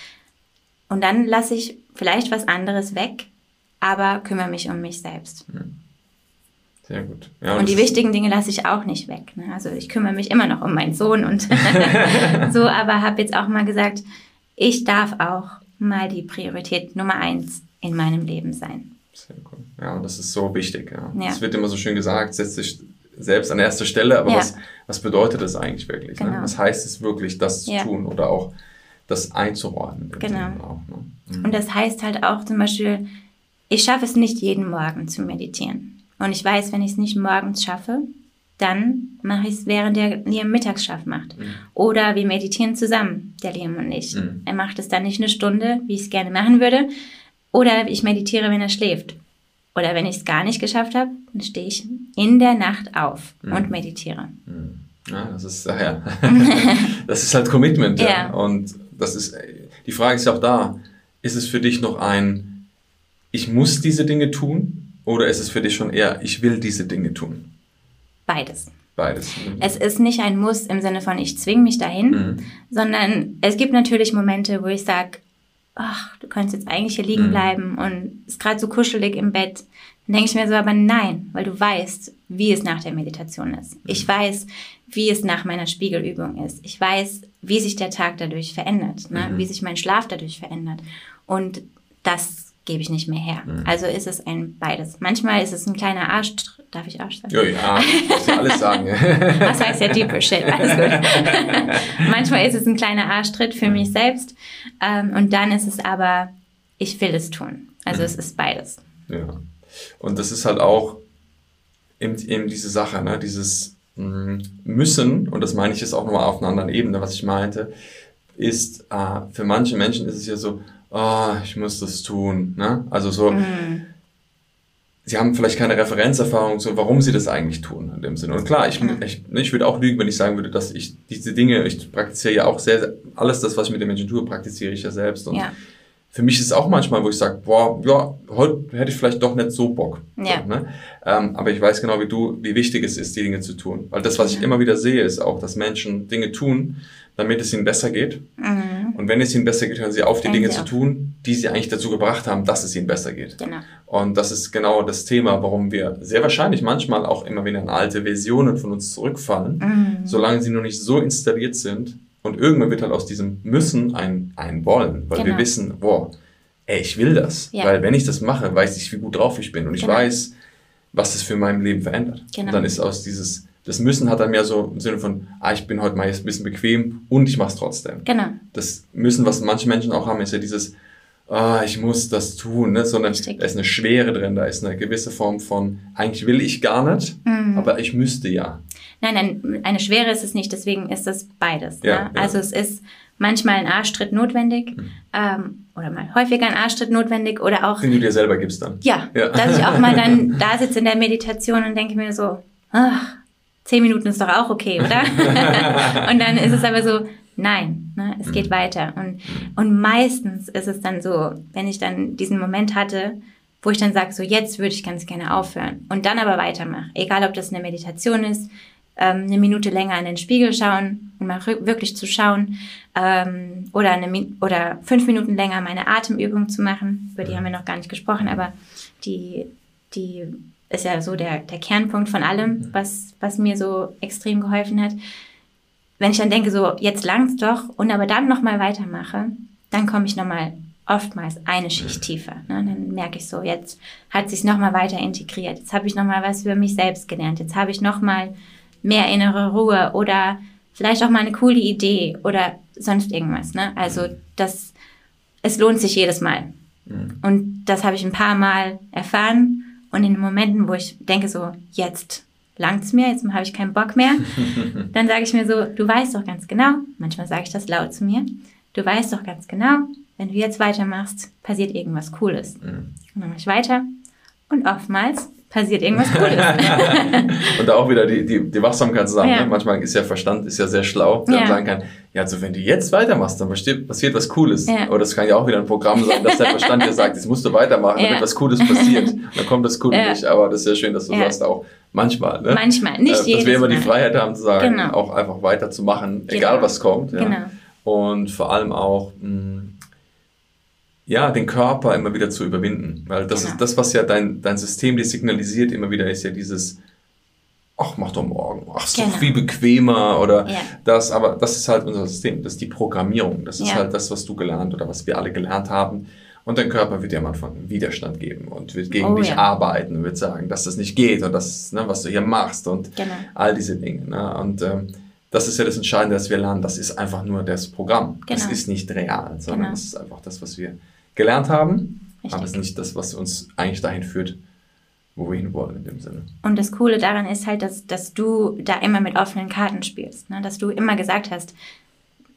Und dann lasse ich vielleicht was anderes weg, aber kümmere mich um mich selbst. Sehr gut. Ja, und, die wichtigen Dinge lasse ich auch nicht weg. Ne? Also ich kümmere mich immer noch um meinen Sohn und so, aber habe jetzt auch mal gesagt, ich darf auch mal die Priorität Nummer eins in meinem Leben sein. Sehr cool. Ja, und das ist so wichtig. Ja. ja. Es wird immer so schön gesagt, setzt sich selbst an erster Stelle, aber ja. was, was bedeutet das eigentlich wirklich? Ne? Genau. Ne? Was heißt es wirklich, das zu tun oder auch das einzuordnen? Genau. Auch, ne? mhm. Und das heißt halt auch zum Beispiel, ich schaffe es nicht jeden Morgen zu meditieren. Und ich weiß, wenn ich es nicht morgens schaffe, dann mache ich es, während der Liam Mittagsschlaf macht. Mhm. Oder wir meditieren zusammen, der Liam und ich. Mhm. Er macht es dann nicht eine Stunde, wie ich es gerne machen würde. Oder ich meditiere, wenn er schläft. Oder wenn ich es gar nicht geschafft habe, dann stehe ich in der Nacht auf mhm. und meditiere. Mhm. Ja, das ist, ja. das ist halt Commitment. Ja. ja. Und das ist, die Frage ist ja auch da, ist es für dich noch ein, ich muss diese Dinge tun? Oder ist es für dich schon eher, ich will diese Dinge tun? Beides. Beides. Es ist nicht ein Muss im Sinne von, ich zwinge mich dahin, mhm. sondern es gibt natürlich Momente, wo ich sage, ach, du könntest jetzt eigentlich hier liegen mhm. bleiben und ist gerade so kuschelig im Bett. Dann denke ich mir so, aber nein, weil du weißt, wie es nach der Meditation ist. Ich mhm. weiß, wie es nach meiner Spiegelübung ist. Ich weiß, wie sich der Tag dadurch verändert, ne? Mhm. wie sich mein Schlaf dadurch verändert. Und das gebe ich nicht mehr her. Mhm. Also ist es ein beides. Manchmal ist es ein kleiner Arschtritt. Darf ich Arsch sagen? Ja, ja, muss ja alles sagen. Was heißt ja deeper shit? Alles gut. Manchmal ist es ein kleiner Arschtritt für mich selbst. Ähm, und dann ist es aber, ich will es tun. Also es ist beides. Ja. Und das ist halt auch eben, eben diese Sache, ne? dieses Müssen, und das meine ich jetzt auch nochmal auf einer anderen Ebene, was ich meinte, ist, äh, für manche Menschen ist es ja so, oh, ich muss das tun. Ne? Also so, mm. sie haben vielleicht keine Referenzerfahrung so, warum sie das eigentlich tun in dem Sinne. Und klar, ich, ich, ich würde auch lügen, wenn ich sagen würde, dass ich diese Dinge, ich praktiziere ja auch sehr, alles das, was ich mit den Menschen tue, praktiziere ich ja selbst. Und ja. Für mich ist es auch manchmal, wo ich sage, boah, ja, heute hätte ich vielleicht doch nicht so Bock. Ja. So, ne? ähm, aber ich weiß genau wie du, wie wichtig es ist, die Dinge zu tun. Weil das, was ich immer wieder sehe, ist auch, dass Menschen Dinge tun, damit es ihnen besser geht. Mhm. Und wenn es ihnen besser geht, hören sie auf, die Dinge zu tun, die sie eigentlich dazu gebracht haben, dass es ihnen besser geht. Genau. Und das ist genau das Thema, warum wir sehr wahrscheinlich manchmal auch immer wieder in alte Versionen von uns zurückfallen, mhm. solange sie noch nicht so installiert sind. Und irgendwann wird halt aus diesem Müssen ein, ein Wollen, weil genau. wir wissen, boah, ey, ich will das. Ja. Weil wenn ich das mache, weiß ich, wie gut drauf ich bin. Und ich genau. weiß, was es für mein Leben verändert. Genau. Und dann ist aus dieses das Müssen hat dann mehr so im Sinne von, ah, ich bin heute mal ein bisschen bequem und ich mache es trotzdem. Genau. Das Müssen, was manche Menschen auch haben, ist ja dieses, ah, ich muss das tun, ne? sondern Richtig. da ist eine Schwere drin, da ist eine gewisse Form von, eigentlich will ich gar nicht, mhm. aber ich müsste ja. Nein, nein, eine Schwere ist es nicht, deswegen ist es beides. Ja, ne? ja. Also es ist manchmal ein Arschtritt notwendig mhm. ähm, oder mal häufiger ein Arschtritt notwendig oder auch... Den du dir selber gibst dann. Ja, ja. dass ich auch mal dann da sitze in der Meditation und denke mir so, ach, zehn Minuten ist doch auch okay, oder? und dann ist es aber so, nein, ne, es geht mhm. weiter. Und, und meistens ist es dann so, wenn ich dann diesen Moment hatte, wo ich dann sage, so jetzt würde ich ganz gerne aufhören und dann aber weitermache. Egal, ob das eine Meditation ist, ähm, eine Minute länger in den Spiegel schauen und mal wirklich zu schauen ähm, oder, eine, oder fünf Minuten länger meine Atemübung zu machen. Über die haben wir noch gar nicht gesprochen, aber die, die ist ja so der, der Kernpunkt von allem, mhm. was, was mir so extrem geholfen hat. Wenn ich dann denke, so, jetzt langt's doch und aber dann nochmal weitermache, dann komme ich nochmal oftmals eine Schicht tiefer. Ne? Dann merke ich so, jetzt hat sich nochmal weiter integriert. Jetzt habe ich nochmal was über mich selbst gelernt. Jetzt habe ich nochmal mehr innere Ruhe oder vielleicht auch mal eine coole Idee oder sonst irgendwas. Ne? Also das, es lohnt sich jedes Mal. Mhm. Und das habe ich ein paar Mal erfahren und in den Momenten, wo ich denke so, jetzt langt's mir, jetzt habe ich keinen Bock mehr, dann sage ich mir so, du weißt doch ganz genau, manchmal sage ich das laut zu mir, du weißt doch ganz genau, wenn du jetzt weitermachst, passiert irgendwas Cooles. Mhm. Und dann mache ich weiter und oftmals passiert irgendwas Cooles. und da auch wieder die, die, die Wachsamkeit zusammen. Ja. Ne? Manchmal ist ja Verstand ist ja sehr schlau, der ja. sagen kann, ja, also wenn du jetzt weitermachst, dann passiert, passiert was Cooles. Ja. Aber das kann ja auch wieder ein Programm sein, dass der Verstand dir sagt, jetzt musst du weitermachen, damit was Cooles passiert. Dann kommt das Coole nicht. Aber das ist ja schön, dass du sagst auch, manchmal. Ne? Manchmal, nicht äh, Dass wir immer die Freiheit haben zu sagen, genau. auch einfach weiterzumachen, egal genau. was kommt. Genau. Und vor allem auch, mh, hm, ja, den Körper immer wieder zu überwinden. Weil das genau. ist das, was ja dein, dein System dir signalisiert immer wieder, ist ja dieses, ach, mach doch morgen, ach, ist genau. doch viel bequemer oder ja. das, aber das ist halt unser System, das ist die Programmierung, das ist ja. halt das, was du gelernt oder was wir alle gelernt haben. Und dein Körper wird dir am Anfang Widerstand geben und wird gegen oh, dich ja. arbeiten und wird sagen, dass das nicht geht und das, ne, was du hier machst und genau. all diese Dinge. Ne? Und ähm, das ist ja das Entscheidende, dass wir lernen, das ist einfach nur das Programm. Genau. Das ist nicht real, sondern genau. das ist einfach das, was wir gelernt haben, Richtig. aber es ist nicht das, was uns eigentlich dahin führt, wo wir hinwollen in dem Sinne. Und das Coole daran ist halt, dass, dass du da immer mit offenen Karten spielst, ne? dass du immer gesagt hast,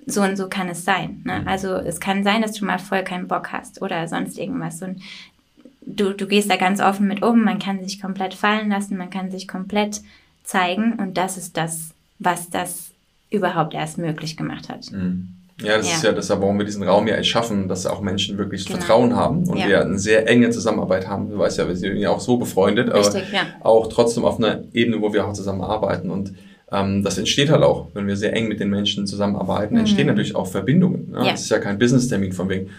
so und so kann es sein. Ne? Mhm. Also es kann sein, dass du mal voll keinen Bock hast oder sonst irgendwas. Und du, du gehst da ganz offen mit um, man kann sich komplett fallen lassen, man kann sich komplett zeigen und das ist das, was das überhaupt erst möglich gemacht hat. Mhm. Ja, das ja. ist ja das, warum wir diesen Raum ja schaffen, dass auch Menschen wirklich genau. Vertrauen haben und ja. wir eine sehr enge Zusammenarbeit haben. Du weißt ja, wir sind ja auch so befreundet, aber ja. auch trotzdem auf einer Ebene, wo wir auch zusammenarbeiten und ähm, das entsteht halt auch, wenn wir sehr eng mit den Menschen zusammenarbeiten, mhm. entstehen natürlich auch Verbindungen. Ne? Ja. Es ist ja kein Business-Termin von wegen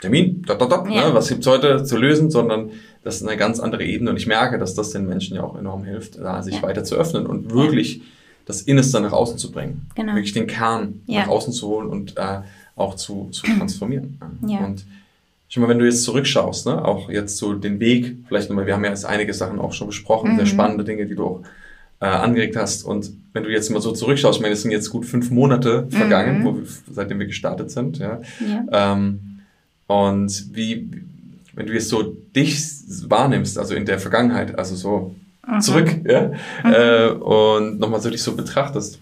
Termin, da, da, da, ja. ne? was gibt's heute zu lösen, sondern das ist eine ganz andere Ebene und ich merke, dass das den Menschen ja auch enorm hilft, da sich weiter zu öffnen und wirklich das Innerste nach außen zu bringen. Genau. Wirklich den Kern ja. nach außen zu holen und äh, auch zu, zu transformieren. Ja. Und schon mal, wenn du jetzt zurückschaust, ne, auch jetzt so den Weg, vielleicht nochmal, wir haben ja jetzt einige Sachen auch schon besprochen, mhm. sehr spannende Dinge, die du auch äh, angeregt hast. Und wenn du jetzt mal so zurückschaust, ich meine, es sind jetzt gut fünf Monate vergangen, mhm. wo wir, seitdem wir gestartet sind, ja. ja. Ähm, und wie, wenn du jetzt so dich wahrnimmst, also in der Vergangenheit, also so mhm. zurück, ja, mhm. äh, und nochmal so dich so betrachtest.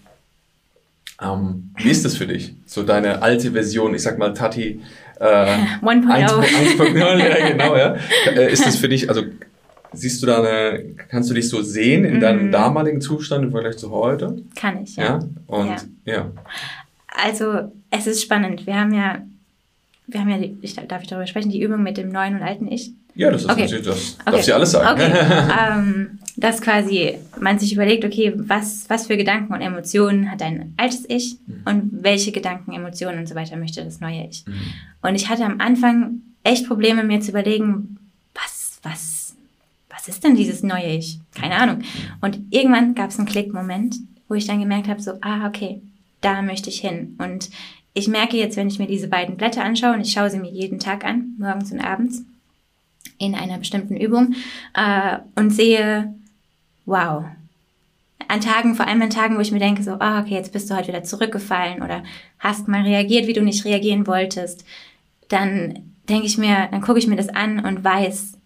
Ähm, wie ist das für dich? So deine alte Version, ich sag mal Tati äh, 1.0. ja, genau, ja. Äh, ist das für dich, also siehst du da eine, kannst du dich so sehen in deinem mhm. damaligen Zustand im Vergleich zu heute? Kann ich, ja. ja? Und ja. ja. Also es ist spannend. Wir haben ja, wir haben ja, die, ich, darf ich darüber sprechen, die Übung mit dem neuen und alten Ich? Ja, das ist okay. das okay. darf sie alles sagen. Okay. ähm, dass quasi man sich überlegt, okay, was, was für Gedanken und Emotionen hat dein altes Ich mhm. und welche Gedanken, Emotionen und so weiter möchte das neue Ich. Mhm. Und ich hatte am Anfang echt Probleme, mir zu überlegen, was, was, was ist denn dieses neue Ich? Keine Ahnung. Und irgendwann gab es einen Klickmoment, wo ich dann gemerkt habe, so, ah, okay, da möchte ich hin. Und ich merke jetzt, wenn ich mir diese beiden Blätter anschaue, und ich schaue sie mir jeden Tag an, morgens und abends, in einer bestimmten Übung äh, und sehe, wow. An Tagen, vor allem an Tagen, wo ich mir denke, so, ah, okay, jetzt bist du heute wieder zurückgefallen oder hast mal reagiert, wie du nicht reagieren wolltest, dann denke ich mir, dann gucke ich mir das an und weiß,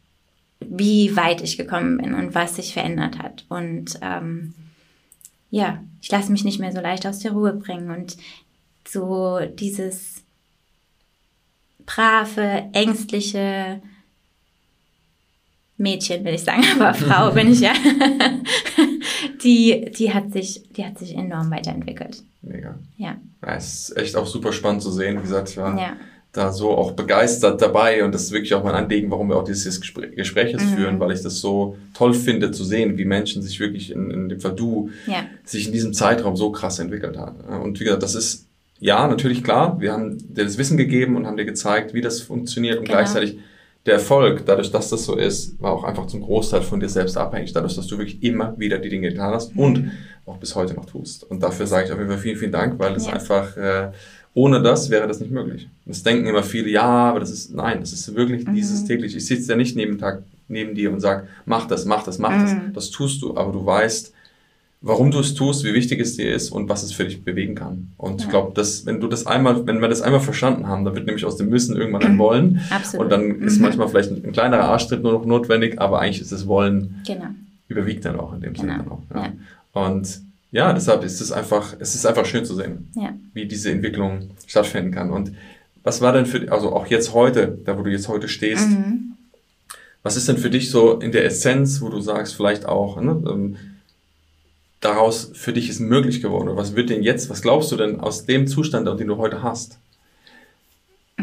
wie weit ich gekommen bin und was sich verändert hat. Und ähm, ja, ich lasse mich nicht mehr so leicht aus der Ruhe bringen und so dieses brave, ängstliche, Mädchen, will ich sagen, aber Frau bin ich ja. die, die hat sich, die hat sich enorm weiterentwickelt. Mega. Ja. ja. Es ist echt auch super spannend zu sehen. Wie gesagt, ich war ja. da so auch begeistert dabei und das ist wirklich auch mein Anliegen, warum wir auch dieses Gespräch, Gespräch mhm. führen, weil ich das so toll finde zu sehen, wie Menschen sich wirklich in, in dem Fall du, ja. sich in diesem Zeitraum so krass entwickelt haben. Und wie gesagt, das ist ja, natürlich klar. Wir haben dir das Wissen gegeben und haben dir gezeigt, wie das funktioniert und genau. gleichzeitig der Erfolg, dadurch, dass das so ist, war auch einfach zum Großteil von dir selbst abhängig, dadurch, dass du wirklich immer wieder die Dinge getan hast mhm. und auch bis heute noch tust. Und dafür sage ich auf jeden Fall vielen, vielen Dank, weil es ja. einfach, äh, ohne das wäre das nicht möglich. Das denken immer viele, ja, aber das ist, nein, das ist wirklich mhm. dieses täglich. Ich sitze ja nicht neben Tag neben dir und sage, mach das, mach das, mach mhm. das. Das tust du, aber du weißt, warum du es tust, wie wichtig es dir ist und was es für dich bewegen kann. Und ja. ich glaube, dass wenn du das einmal, wenn wir das einmal verstanden haben, dann wird nämlich aus dem Müssen irgendwann ein Wollen. Absolut. Und dann ist mhm. manchmal vielleicht ein, kleinerer Arschtritt nur noch notwendig, aber eigentlich ist das Wollen genau. überwiegt dann auch in dem genau. Sinne dann auch. Ja. ja. Und ja, deshalb ist es einfach, es ist einfach schön zu sehen, wie diese Entwicklung stattfinden kann. Und was war denn für, also auch jetzt heute, da wo du jetzt heute stehst, mhm. was ist denn für dich so in der Essenz, wo du sagst, vielleicht auch, ne, ähm, daraus für dich ist möglich geworden? Oder was wird denn jetzt, was glaubst du denn aus dem Zustand, den du heute hast?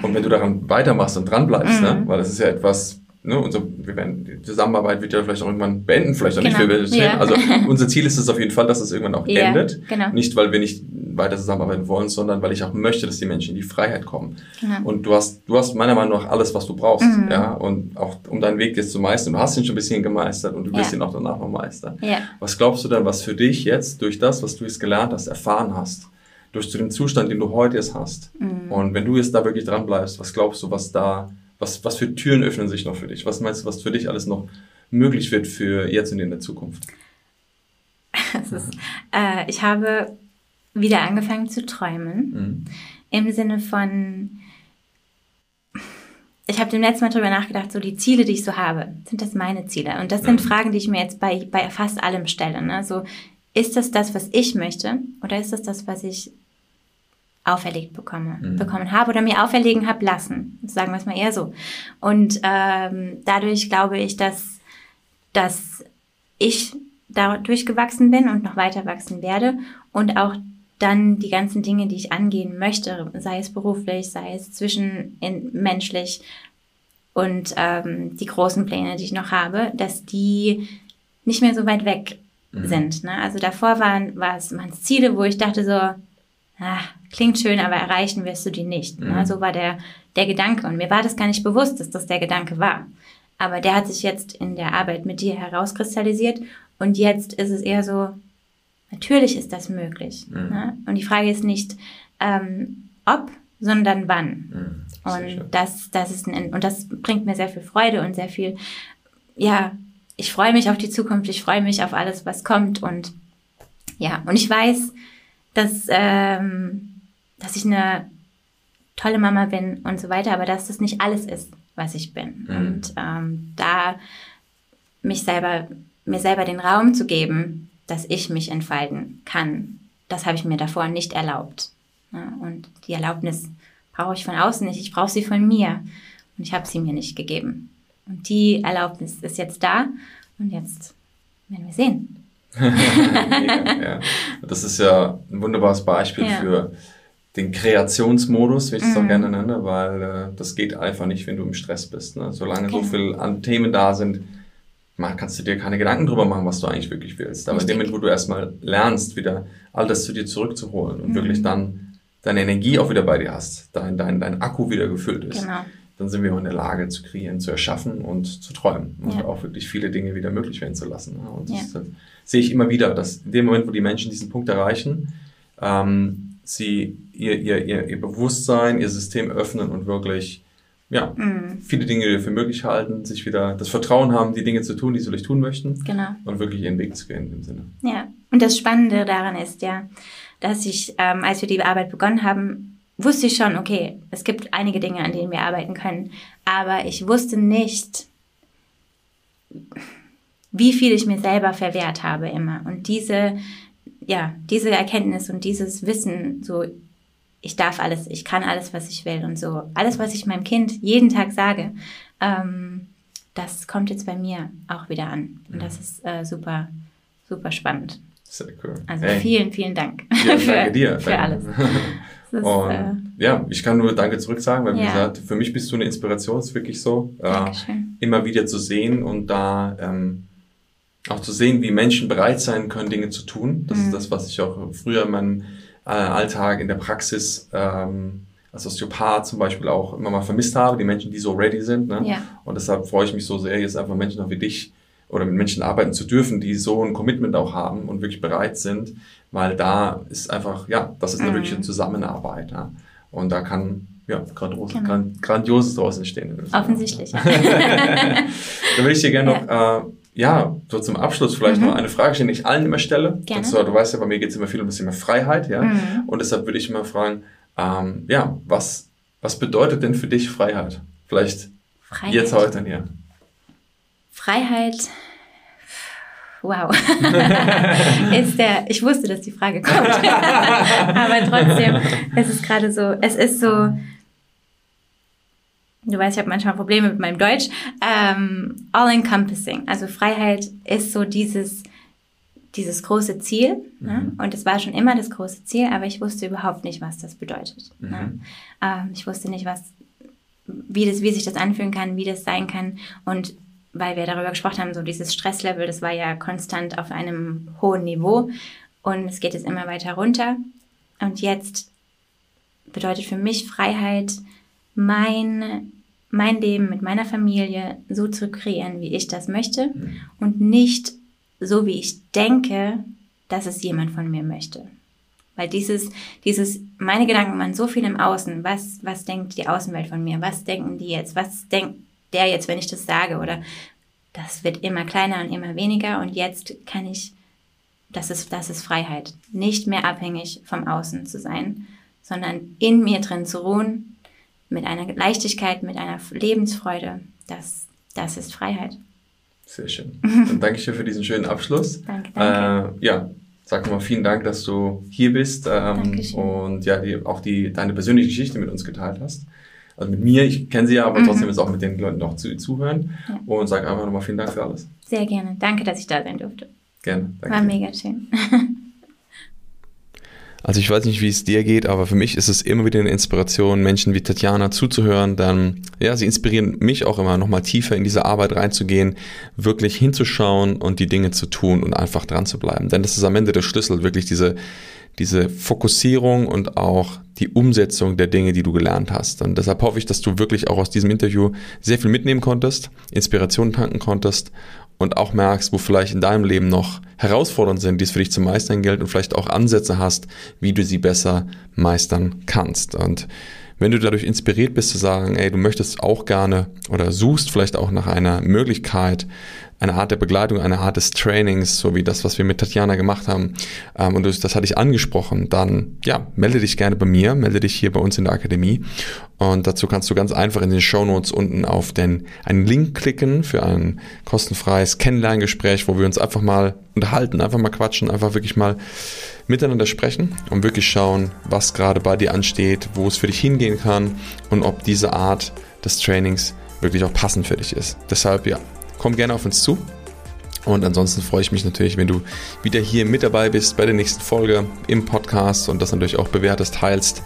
Und wenn du daran weitermachst und dranbleibst, ne? mhm. ne? weil das ist ja etwas, ne, unser, wir werden, die Zusammenarbeit wird ja vielleicht auch irgendwann beenden, vielleicht auch genau. nicht. Wir, ja. Also unser Ziel ist es auf jeden Fall, dass es irgendwann auch ja, endet. Genau. Nicht, weil wir nicht weiter zusammenarbeiten wollen, sondern weil ich auch möchte, dass die Menschen in die Freiheit kommen. Genau. Und du hast, du hast meiner Meinung nach alles, was du brauchst, mhm. ja, und auch um deinen Weg jetzt zu meistern. Du hast ihn schon ein bisschen gemeistert und du wirst ja. ihn auch danach noch meistern. Ja. Was glaubst du denn, was für dich jetzt durch das, was du jetzt gelernt hast, erfahren hast, durch zu dem Zustand, den du heute jetzt hast? Mhm. Und wenn du jetzt da wirklich dran bleibst, was glaubst du, was da was, was für Türen öffnen sich noch für dich? Was meinst du, was für dich alles noch möglich wird für jetzt und in der Zukunft? Ist, äh, ich habe wieder angefangen zu träumen. Mhm. Im Sinne von, ich habe dem letzten Mal drüber nachgedacht, so die Ziele, die ich so habe, sind das meine Ziele? Und das sind mhm. Fragen, die ich mir jetzt bei, bei fast allem stelle. Ne? So, ist das das, was ich möchte? Oder ist das das, was ich auferlegt bekomme, mhm. bekommen habe oder mir auferlegen habe lassen. Sagen wir es mal eher so. Und ähm, dadurch glaube ich, dass, dass ich dadurch gewachsen bin und noch weiter wachsen werde und auch dann die ganzen Dinge, die ich angehen möchte, sei es beruflich, sei es zwischenmenschlich und ähm, die großen Pläne, die ich noch habe, dass die nicht mehr so weit weg mhm. sind. Ne? Also davor waren war es waren Ziele, wo ich dachte so, ah, klingt schön, aber erreichen wirst du die nicht. Ne? Mhm. Ne? So war der der Gedanke und mir war das gar nicht bewusst, dass das der Gedanke war. Aber der hat sich jetzt in der Arbeit mit dir herauskristallisiert und jetzt ist es eher so, natürlich ist das möglich. Mhm. Ne? Und die Frage ist nicht, ähm, ob, sondern wann. Mhm. Und das, das ist ein, und das bringt mir sehr viel Freude und sehr viel, ja, ich freue mich auf die Zukunft, ich freue mich auf alles, was kommt und ja, und ich weiß, dass, ähm, dass ich eine tolle Mama bin und so weiter, aber dass das nicht alles ist, was ich bin. Mhm. Und ähm, da mich selber, mir selber den Raum zu geben, dass ich mich entfalten kann, das habe ich mir davor nicht erlaubt. Und die Erlaubnis brauche ich von außen nicht, ich brauche sie von mir. Und ich habe sie mir nicht gegeben. Und die Erlaubnis ist jetzt da und jetzt werden wir sehen. ja. Das ist ja ein wunderbares Beispiel ja. für den Kreationsmodus, wie ich es mm. auch gerne nenne, weil äh, das geht einfach nicht, wenn du im Stress bist. Ne? Solange okay. so viel an Themen da sind, kannst du dir keine Gedanken drüber machen, was du eigentlich wirklich willst. Aber in dem Moment, wo du erstmal lernst, wieder all das zu dir zurückzuholen und mm. wirklich dann deine Energie auch wieder bei dir hast, dein, dein, dein Akku wieder gefüllt ist, genau. dann sind wir auch in der Lage zu kreieren, zu erschaffen und zu träumen und ja. auch wirklich viele Dinge wieder möglich werden zu lassen. Und das, ja. das sehe ich immer wieder, dass in dem Moment, wo die Menschen diesen Punkt erreichen, ähm, sie ihr, ihr, ihr, ihr Bewusstsein, ihr System öffnen und wirklich ja, mm. viele Dinge für möglich halten, sich wieder das Vertrauen haben, die Dinge zu tun, die sie vielleicht tun möchten. Genau. Und wirklich ihren Weg zu gehen in dem Sinne. Ja, und das Spannende daran ist ja, dass ich, ähm, als wir die Arbeit begonnen haben, wusste ich schon, okay, es gibt einige Dinge, an denen wir arbeiten können, aber ich wusste nicht, wie viel ich mir selber verwehrt habe immer. Und diese, ja, diese Erkenntnis und dieses Wissen, so, ich darf alles, ich kann alles, was ich will und so, alles, was ich meinem Kind jeden Tag sage, ähm, das kommt jetzt bei mir auch wieder an. Und das ist äh, super, super spannend. Sehr cool. Also hey. vielen, vielen Dank ja, für, danke dir. für alles. Ist, und, äh, ja, ich kann nur Danke zurück sagen, weil wie ja. gesagt, für mich bist du eine Inspiration, ist wirklich so. Äh, immer wieder zu sehen und da ähm, auch zu sehen, wie Menschen bereit sein können, Dinge zu tun. Das mhm. ist das, was ich auch früher in meinem äh, Alltag, in der Praxis ähm, als Osteopath zum Beispiel auch immer mal vermisst habe, die Menschen, die so ready sind. Ne? Ja. Und deshalb freue ich mich so sehr, jetzt einfach Menschen auch wie dich oder mit Menschen arbeiten zu dürfen, die so ein Commitment auch haben und wirklich bereit sind, weil da ist einfach, ja, das ist eine mhm. wirkliche Zusammenarbeit. Ja? Und da kann ja, grandios, genau. grand, Grandioses draus entstehen. Offensichtlich. da würde ich dir gerne noch, ja. Äh, ja, so zum Abschluss vielleicht mhm. noch eine Frage stellen, die ich allen immer stelle. Gerne. Und zwar, du weißt ja, bei mir geht es immer viel um das Thema Freiheit, ja. Mhm. Und deshalb würde ich immer fragen, ähm, ja, was, was bedeutet denn für dich Freiheit? Vielleicht Freiheit. jetzt heute hier. Freiheit, wow, ist der, ich wusste, dass die Frage kommt, aber trotzdem, es ist gerade so, es ist so, du weißt, ich habe manchmal Probleme mit meinem Deutsch, ähm, all-encompassing, also Freiheit ist so dieses, dieses große Ziel. Ne? Mhm. Ne? Und es war schon immer das große Ziel, aber ich wusste überhaupt nicht, was das bedeutet. Ne? Mhm. Ne? Ähm, ich wusste nicht, was, wie, das, wie sich das anfühlen kann, wie das sein kann. Und weil wir darüber gesprochen haben, so dieses Stresslevel, das war ja konstant auf einem hohen Niveau und es geht jetzt immer weiter runter. Und jetzt bedeutet für mich Freiheit, mein, mein Leben mit meiner Familie so zu kreieren, wie ich das möchte mhm. und nicht so, wie ich denke, dass es jemand von mir möchte. Weil dieses, dieses, meine Gedanken waren so viel im Außen. Was, was denkt die Außenwelt von mir? Was denken die jetzt? Was denkt der jetzt, wenn ich das sage? Oder das wird immer kleiner und immer weniger und jetzt kann ich, das ist, das ist Freiheit, nicht mehr abhängig vom Außen zu sein, sondern in mir drin zu ruhen, mit einer Leichtigkeit, mit einer Lebensfreude. Das, das ist Freiheit. Sehr schön. Dann danke ich dir für diesen schönen Abschluss. danke, danke. Äh, ja, sag mal vielen Dank, dass du hier bist ähm, und ja, die, auch die, deine persönliche Geschichte mit uns geteilt hast. Also mit mir, ich kenne sie ja, aber mhm. trotzdem ist auch mit den Leuten noch zu, zuhören. Ja. Und sag einfach nochmal vielen Dank für alles. Sehr gerne. Danke, dass ich da sein durfte. Gerne. Danke. War mega schön. Also ich weiß nicht, wie es dir geht, aber für mich ist es immer wieder eine Inspiration, Menschen wie Tatjana zuzuhören. Dann, ja, sie inspirieren mich auch immer nochmal tiefer in diese Arbeit reinzugehen, wirklich hinzuschauen und die Dinge zu tun und einfach dran zu bleiben. Denn das ist am Ende der Schlüssel, wirklich diese, diese Fokussierung und auch die Umsetzung der Dinge, die du gelernt hast. Und deshalb hoffe ich, dass du wirklich auch aus diesem Interview sehr viel mitnehmen konntest, Inspiration tanken konntest und auch merkst, wo vielleicht in deinem Leben noch Herausforderungen sind, die es für dich zu meistern gilt und vielleicht auch Ansätze hast, wie du sie besser meistern kannst. Und wenn du dadurch inspiriert bist zu sagen, ey, du möchtest auch gerne oder suchst vielleicht auch nach einer Möglichkeit, eine Art der Begleitung, eine Art des Trainings, so wie das, was wir mit Tatjana gemacht haben. Ähm, und das, das hatte ich angesprochen. Dann, ja, melde dich gerne bei mir, melde dich hier bei uns in der Akademie. Und dazu kannst du ganz einfach in den Show Notes unten auf den, einen Link klicken für ein kostenfreies Kennenlerngespräch, wo wir uns einfach mal unterhalten, einfach mal quatschen, einfach wirklich mal miteinander sprechen und wirklich schauen, was gerade bei dir ansteht, wo es für dich hingehen kann und ob diese Art des Trainings wirklich auch passend für dich ist. Deshalb, ja, komm gerne auf uns zu. Und ansonsten freue ich mich natürlich, wenn du wieder hier mit dabei bist bei der nächsten Folge im Podcast und das natürlich auch bewertest, teilst,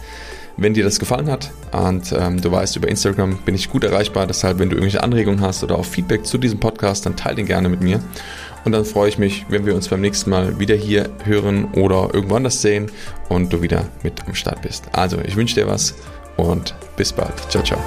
wenn dir das gefallen hat. Und ähm, du weißt, über Instagram bin ich gut erreichbar. Deshalb, wenn du irgendwelche Anregungen hast oder auch Feedback zu diesem Podcast, dann teile den gerne mit mir. Und dann freue ich mich, wenn wir uns beim nächsten Mal wieder hier hören oder irgendwo anders sehen und du wieder mit am Start bist. Also, ich wünsche dir was und bis bald. Ciao, ciao.